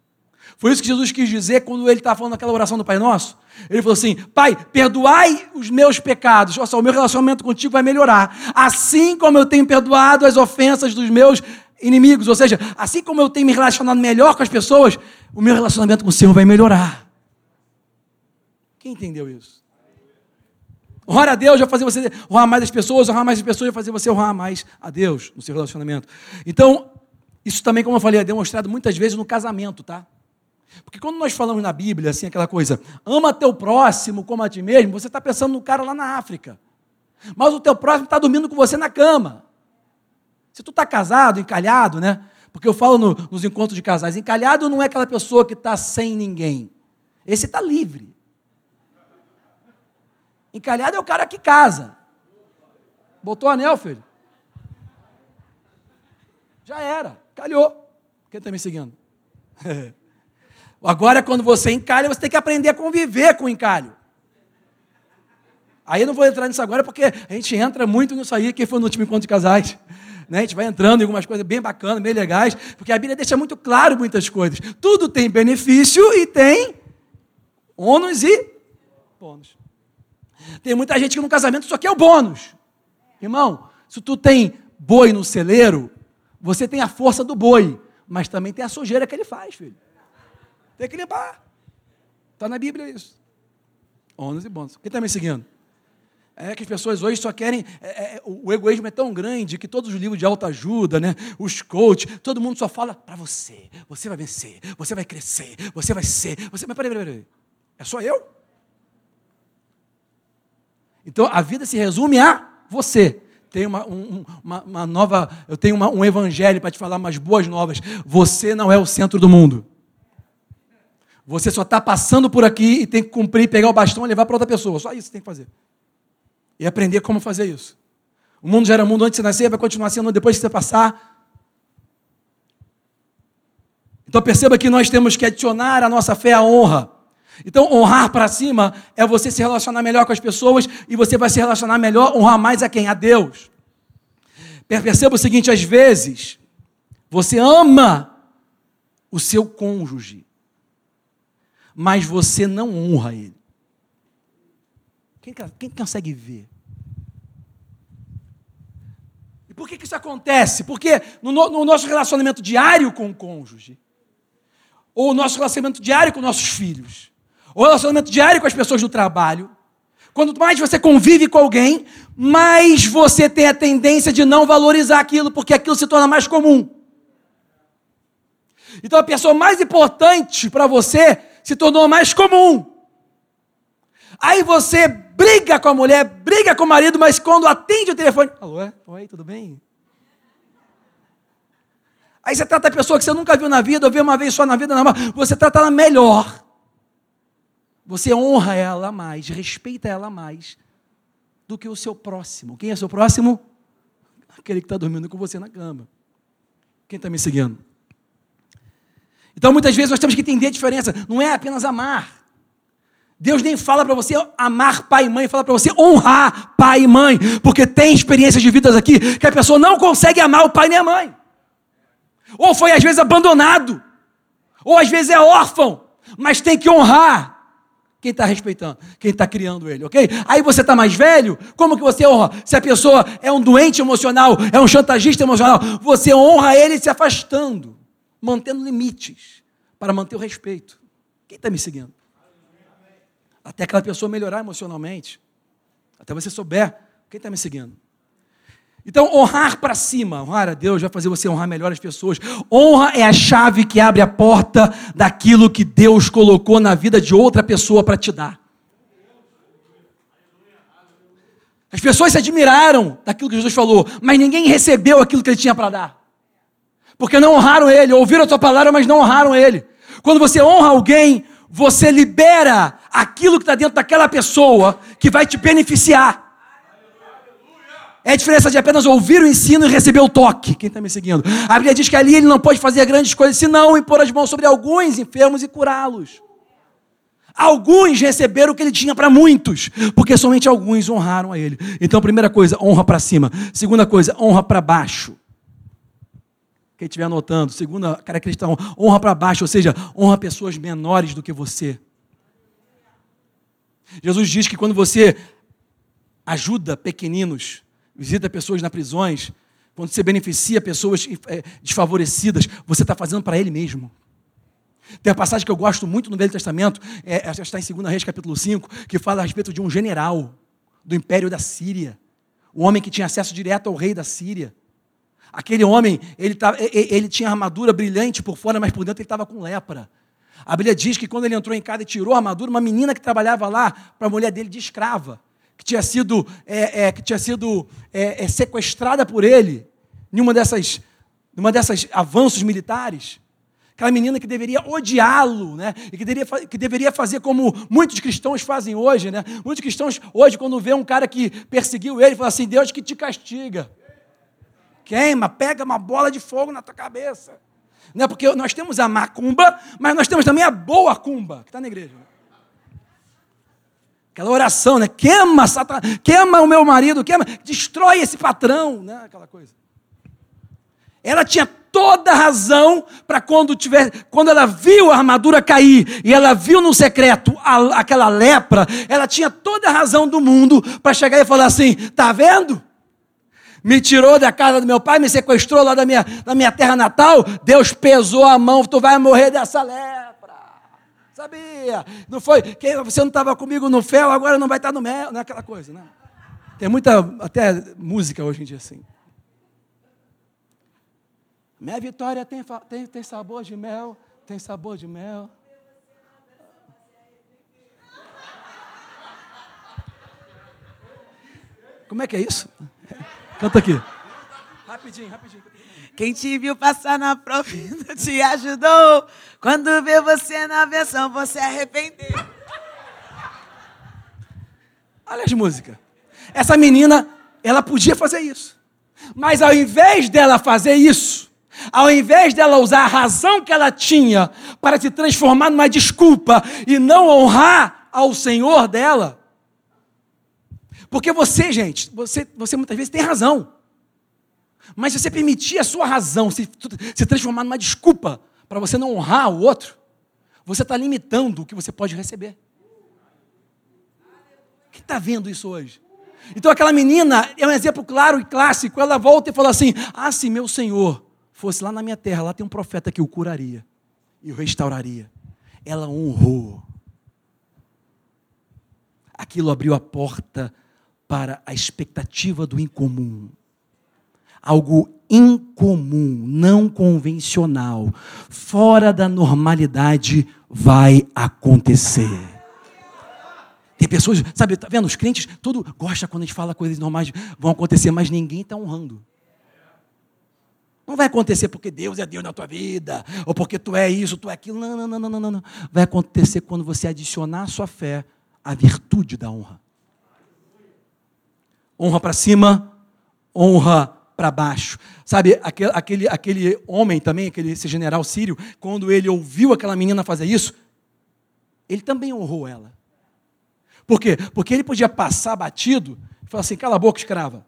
S1: Foi isso que Jesus quis dizer quando ele estava falando naquela oração do Pai Nosso. Ele falou assim: Pai, perdoai os meus pecados. Olha só, o meu relacionamento contigo vai melhorar. Assim como eu tenho perdoado as ofensas dos meus inimigos. Ou seja, assim como eu tenho me relacionado melhor com as pessoas, o meu relacionamento com o Senhor vai melhorar. Quem entendeu isso? Honrar a Deus vai fazer você honrar mais as pessoas, honrar mais as pessoas vai fazer você honrar mais a Deus no seu relacionamento. Então, isso também, como eu falei, é demonstrado muitas vezes no casamento, tá? Porque quando nós falamos na Bíblia, assim, aquela coisa, ama teu próximo como a ti mesmo, você está pensando no cara lá na África. Mas o teu próximo está dormindo com você na cama. Se tu está casado, encalhado, né? Porque eu falo no, nos encontros de casais, encalhado não é aquela pessoa que está sem ninguém. Esse está livre. Encalhado é o cara que casa. Botou anel, filho? Já era, calhou. Quem está me seguindo? Agora, quando você encalha, você tem que aprender a conviver com o encalho. Aí eu não vou entrar nisso agora, porque a gente entra muito nisso aí, quem foi no último encontro de casais. Né? A gente vai entrando em algumas coisas bem bacanas, bem legais, porque a Bíblia deixa muito claro muitas coisas. Tudo tem benefício e tem ônus e bônus. Tem muita gente que no casamento só quer o bônus. Irmão, se tu tem boi no celeiro, você tem a força do boi, mas também tem a sujeira que ele faz, filho. Tem que limpar. Está na Bíblia isso. Ônus e bônus. Quem está me seguindo? É que as pessoas hoje só querem. É, é, o egoísmo é tão grande que todos os livros de autoajuda, né, os coaches, todo mundo só fala para você. Você vai vencer, você vai crescer, você vai ser. Você... Mas peraí, peraí, peraí. É só eu? Então a vida se resume a você. Tem uma, um, uma, uma nova. Eu tenho uma, um evangelho para te falar umas boas novas. Você não é o centro do mundo. Você só está passando por aqui e tem que cumprir, pegar o bastão e levar para outra pessoa. Só isso tem que fazer. E aprender como fazer isso. O mundo já era mundo antes de você nascer, vai continuar sendo depois que você passar. Então perceba que nós temos que adicionar à nossa fé a honra. Então, honrar para cima é você se relacionar melhor com as pessoas e você vai se relacionar melhor, honrar mais a quem? A Deus. Perceba o seguinte: às vezes, você ama o seu cônjuge, mas você não honra ele. Quem, quem consegue ver? E por que, que isso acontece? Porque no, no nosso relacionamento diário com o cônjuge, ou no nosso relacionamento diário com nossos filhos, ou relacionamento diário com as pessoas do trabalho, quanto mais você convive com alguém, mais você tem a tendência de não valorizar aquilo, porque aquilo se torna mais comum. Então a pessoa mais importante para você se tornou mais comum. Aí você briga com a mulher, briga com o marido, mas quando atende o telefone, alô, é? oi, tudo bem? Aí você trata a pessoa que você nunca viu na vida, ou viu uma vez só na vida, não, você trata ela melhor. você honra ela mais, respeita ela mais do que o seu próximo. Quem é seu próximo? Aquele que está dormindo com você na cama. Quem está me seguindo? Então, muitas vezes, nós temos que entender a diferença. Não é apenas amar. Deus nem fala para você amar pai e mãe, fala para você honrar pai e mãe, porque tem experiências de vidas aqui que a pessoa não consegue amar o pai nem a mãe. Ou foi às vezes abandonado, ou às vezes é órfão, mas tem que honrar quem está respeitando, quem está criando ele, ok? Aí você está mais velho, como que você honra? Se a pessoa é um doente emocional, é um chantagista emocional, você honra ele se afastando, mantendo limites para manter o respeito. Quem está me seguindo? até aquela pessoa melhorar emocionalmente, até você souber quem está me seguindo. Então, honrar para cima, honrar a Deus vai fazer você honrar melhor as pessoas. Honra é a chave que abre a porta daquilo que Deus colocou na vida de outra pessoa para te dar. As pessoas se admiraram daquilo que Jesus falou, mas ninguém recebeu aquilo que ele tinha para dar. Porque não honraram ele, ouviram a tua palavra, mas não honraram ele. Quando você honra alguém, você libera aquilo que está dentro daquela pessoa que vai te beneficiar. É a diferença de apenas ouvir o ensino e receber o toque. Quem está me seguindo? A Bíblia diz que ali ele não pode fazer grandes coisas, senão impor as mãos sobre alguns enfermos e curá-los. Alguns receberam o que ele tinha para muitos, porque somente alguns honraram a ele. Então, primeira coisa, honra para cima. Segunda coisa, honra para baixo. Quem estiver anotando, segunda característica, honra para baixo, ou seja, honra pessoas menores do que você. Jesus diz que quando você ajuda pequeninos, visita pessoas nas prisões, quando você beneficia pessoas é, desfavorecidas, você está fazendo para Ele mesmo. Tem uma passagem que eu gosto muito no Velho Testamento, é, está em 2 Reis capítulo 5, que fala a respeito de um general do Império da Síria, um homem que tinha acesso direto ao rei da Síria. Aquele homem, ele, tá, ele tinha armadura brilhante por fora, mas por dentro ele estava com lepra. A Bíblia diz que quando ele entrou em casa e tirou a armadura, uma menina que trabalhava lá para a mulher dele de escrava, que tinha sido, é, é, que tinha sido é, é sequestrada por ele, em uma dessas, numa dessas avanços militares. Aquela menina que deveria odiá-lo, né? E que deveria, que deveria fazer como muitos cristãos fazem hoje, né? Muitos cristãos hoje, quando vê um cara que perseguiu ele, falam assim: Deus que te castiga. Queima, pega uma bola de fogo na tua cabeça. Né? Porque nós temos a macumba, mas nós temos também a boa cumba, que está na igreja. Aquela oração, né? Queima, queima o meu marido, queima, destrói esse patrão, né? Aquela coisa. Ela tinha toda razão para quando tiver, quando ela viu a armadura cair e ela viu no secreto a, aquela lepra, ela tinha toda a razão do mundo para chegar e falar assim: tá vendo? Me tirou da casa do meu pai, me sequestrou lá da minha, da minha terra natal, Deus pesou a mão, tu vai morrer dessa lepra. Sabia? Não foi, quem, você não estava comigo no fel, agora não vai estar no mel, não é aquela coisa, né? Tem muita, até música hoje em dia assim. Minha vitória tem, tem, tem sabor de mel, tem sabor de mel. Como é que é isso? Canta aqui. Rapidinho, rapidinho.
S2: Quem te viu passar na prova te ajudou. Quando vê você na versão, você arrependeu.
S1: Olha as músicas. Essa menina, ela podia fazer isso. Mas ao invés dela fazer isso, ao invés dela usar a razão que ela tinha para se transformar numa desculpa e não honrar ao Senhor dela, porque você, gente, você, você muitas vezes tem razão. Mas se você permitir a sua razão se, se transformar numa desculpa para você não honrar o outro, você está limitando o que você pode receber. Quem está vendo isso hoje? Então aquela menina é um exemplo claro e clássico. Ela volta e fala assim: Ah, se meu Senhor fosse lá na minha terra, lá tem um profeta que o curaria e o restauraria. Ela honrou. Aquilo abriu a porta para a expectativa do incomum. Algo incomum, não convencional, fora da normalidade vai acontecer. Tem pessoas, sabe, tá vendo? Os crentes, tudo gosta quando a gente fala coisas normais vão acontecer, mas ninguém está honrando. Não vai acontecer porque Deus é Deus na tua vida, ou porque tu é isso, tu é aquilo. Não, não, não, não, não, não. Vai acontecer quando você adicionar à sua fé a virtude da honra. Honra para cima, honra para baixo. Sabe, aquele, aquele, aquele homem também, aquele, esse general sírio, quando ele ouviu aquela menina fazer isso, ele também honrou ela. Por quê? Porque ele podia passar batido e falar assim: cala a boca, escrava.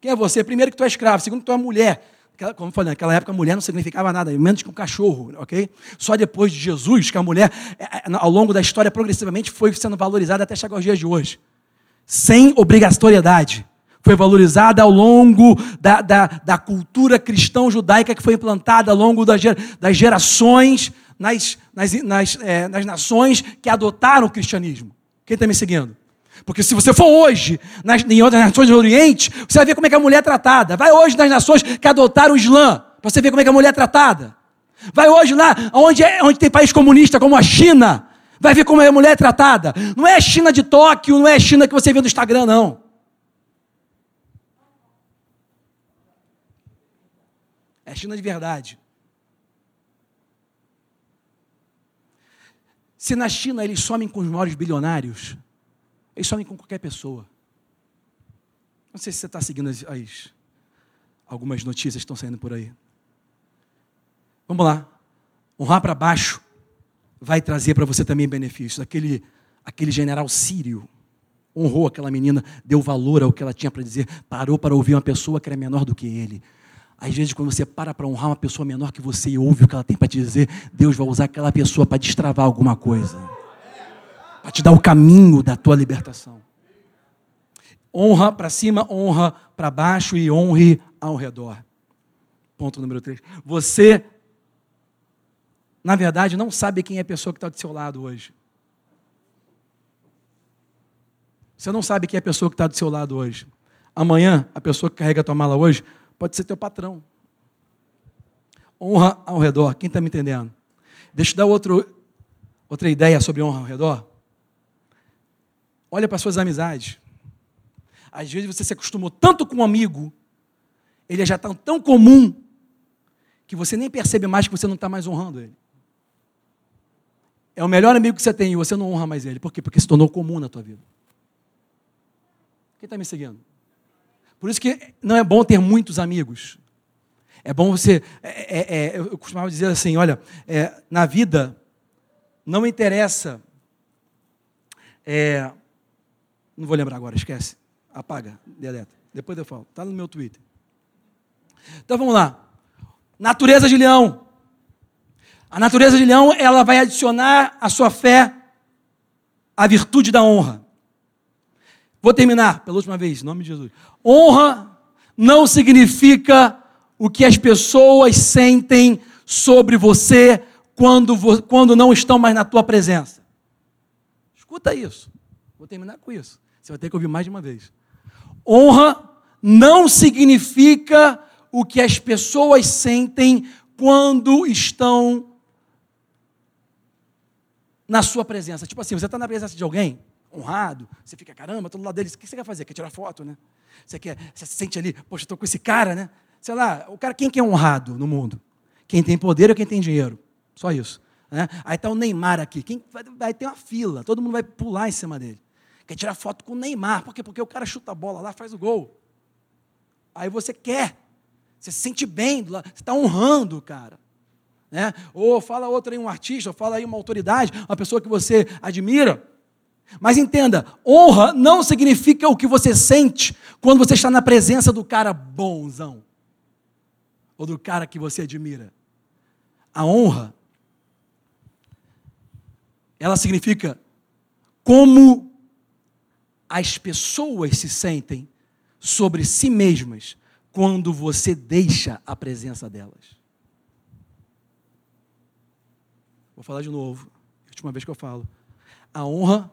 S1: Quem é você? Primeiro que tu é escravo, segundo que tu é mulher. Como eu falei, naquela época a mulher não significava nada, menos que um cachorro, ok? Só depois de Jesus que a mulher, é, é, ao longo da história, progressivamente foi sendo valorizada até chegar aos dias de hoje. Sem obrigatoriedade. Foi valorizada ao longo da, da, da cultura cristã judaica que foi implantada ao longo das, gerações nas, nas, nas, é, nas nações que adotaram o cristianismo. Quem está me seguindo? Porque se você for hoje nas, em outras nações do Oriente, você vai ver como é que a mulher é tratada. Vai hoje nas nações que adotaram o Islã, para você ver como é que a mulher é tratada. Vai hoje lá onde, é, onde tem país comunista, como a China. Vai ver como é a mulher é tratada. Não é a China de Tóquio, não é a China que você vê no Instagram, não. É a China de verdade. Se na China eles somem com os maiores bilionários, eles somem com qualquer pessoa. Não sei se você está seguindo as, as, algumas notícias que estão saindo por aí. Vamos lá. Honrar para baixo vai trazer para você também benefícios. Aquele, aquele general sírio honrou aquela menina, deu valor ao que ela tinha para dizer, parou para ouvir uma pessoa que era menor do que ele. Às vezes, quando você para para honrar uma pessoa menor que você e ouve o que ela tem para te dizer, Deus vai usar aquela pessoa para destravar alguma coisa para te dar o caminho da tua libertação. Honra para cima, honra para baixo e honre ao redor. Ponto número 3. Você, na verdade, não sabe quem é a pessoa que está do seu lado hoje. Você não sabe quem é a pessoa que está do seu lado hoje. Amanhã, a pessoa que carrega a tua mala hoje pode ser teu patrão. Honra ao redor. Quem está me entendendo? Deixa eu dar outro, outra ideia sobre honra ao redor. Olha para suas amizades. Às vezes você se acostumou tanto com um amigo, ele já está tão comum, que você nem percebe mais que você não está mais honrando ele. É o melhor amigo que você tem e você não honra mais ele. Por quê? Porque se tornou comum na tua vida. Quem está me seguindo? Por isso que não é bom ter muitos amigos. É bom você. É, é, é, eu costumava dizer assim: olha, é, na vida não interessa é, não vou lembrar agora, esquece. Apaga, deleta. Depois eu falo. Está no meu Twitter. Então vamos lá. Natureza de leão. A natureza de leão, ela vai adicionar à sua fé a virtude da honra. Vou terminar pela última vez, em nome de Jesus. Honra não significa o que as pessoas sentem sobre você quando, quando não estão mais na tua presença. Escuta isso. Vou terminar com isso. Você vai ter que ouvir mais de uma vez. Honra não significa o que as pessoas sentem quando estão na sua presença. Tipo assim, você está na presença de alguém, honrado, você fica, caramba, estou do lado dele, o que você quer fazer? Quer tirar foto, né? Você, quer, você se sente ali, poxa, estou com esse cara, né? Sei lá, o cara, quem que é honrado no mundo? Quem tem poder ou quem tem dinheiro? Só isso. Né? Aí está o Neymar aqui, quem vai, vai ter uma fila, todo mundo vai pular em cima dele. Quer tirar foto com o Neymar. Por quê? Porque o cara chuta a bola lá, faz o gol. Aí você quer. Você se sente bem, você está honrando o cara. Né? Ou fala outro aí, um artista, ou fala aí uma autoridade, uma pessoa que você admira. Mas entenda, honra não significa o que você sente quando você está na presença do cara bonzão. Ou do cara que você admira. A honra, ela significa como as pessoas se sentem sobre si mesmas quando você deixa a presença delas. Vou falar de novo, última vez que eu falo. A honra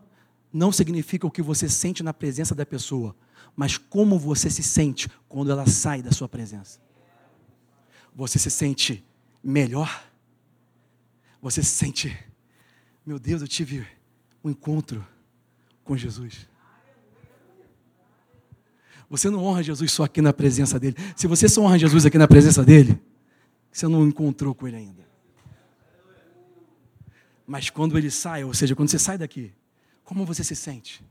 S1: não significa o que você sente na presença da pessoa, mas como você se sente quando ela sai da sua presença. Você se sente melhor? Você se sente, meu Deus, eu tive um encontro com Jesus. Você não honra Jesus só aqui na presença dele. Se você só honra Jesus aqui na presença dele, você não encontrou com ele ainda. Mas quando ele sai, ou seja, quando você sai daqui, como você se sente?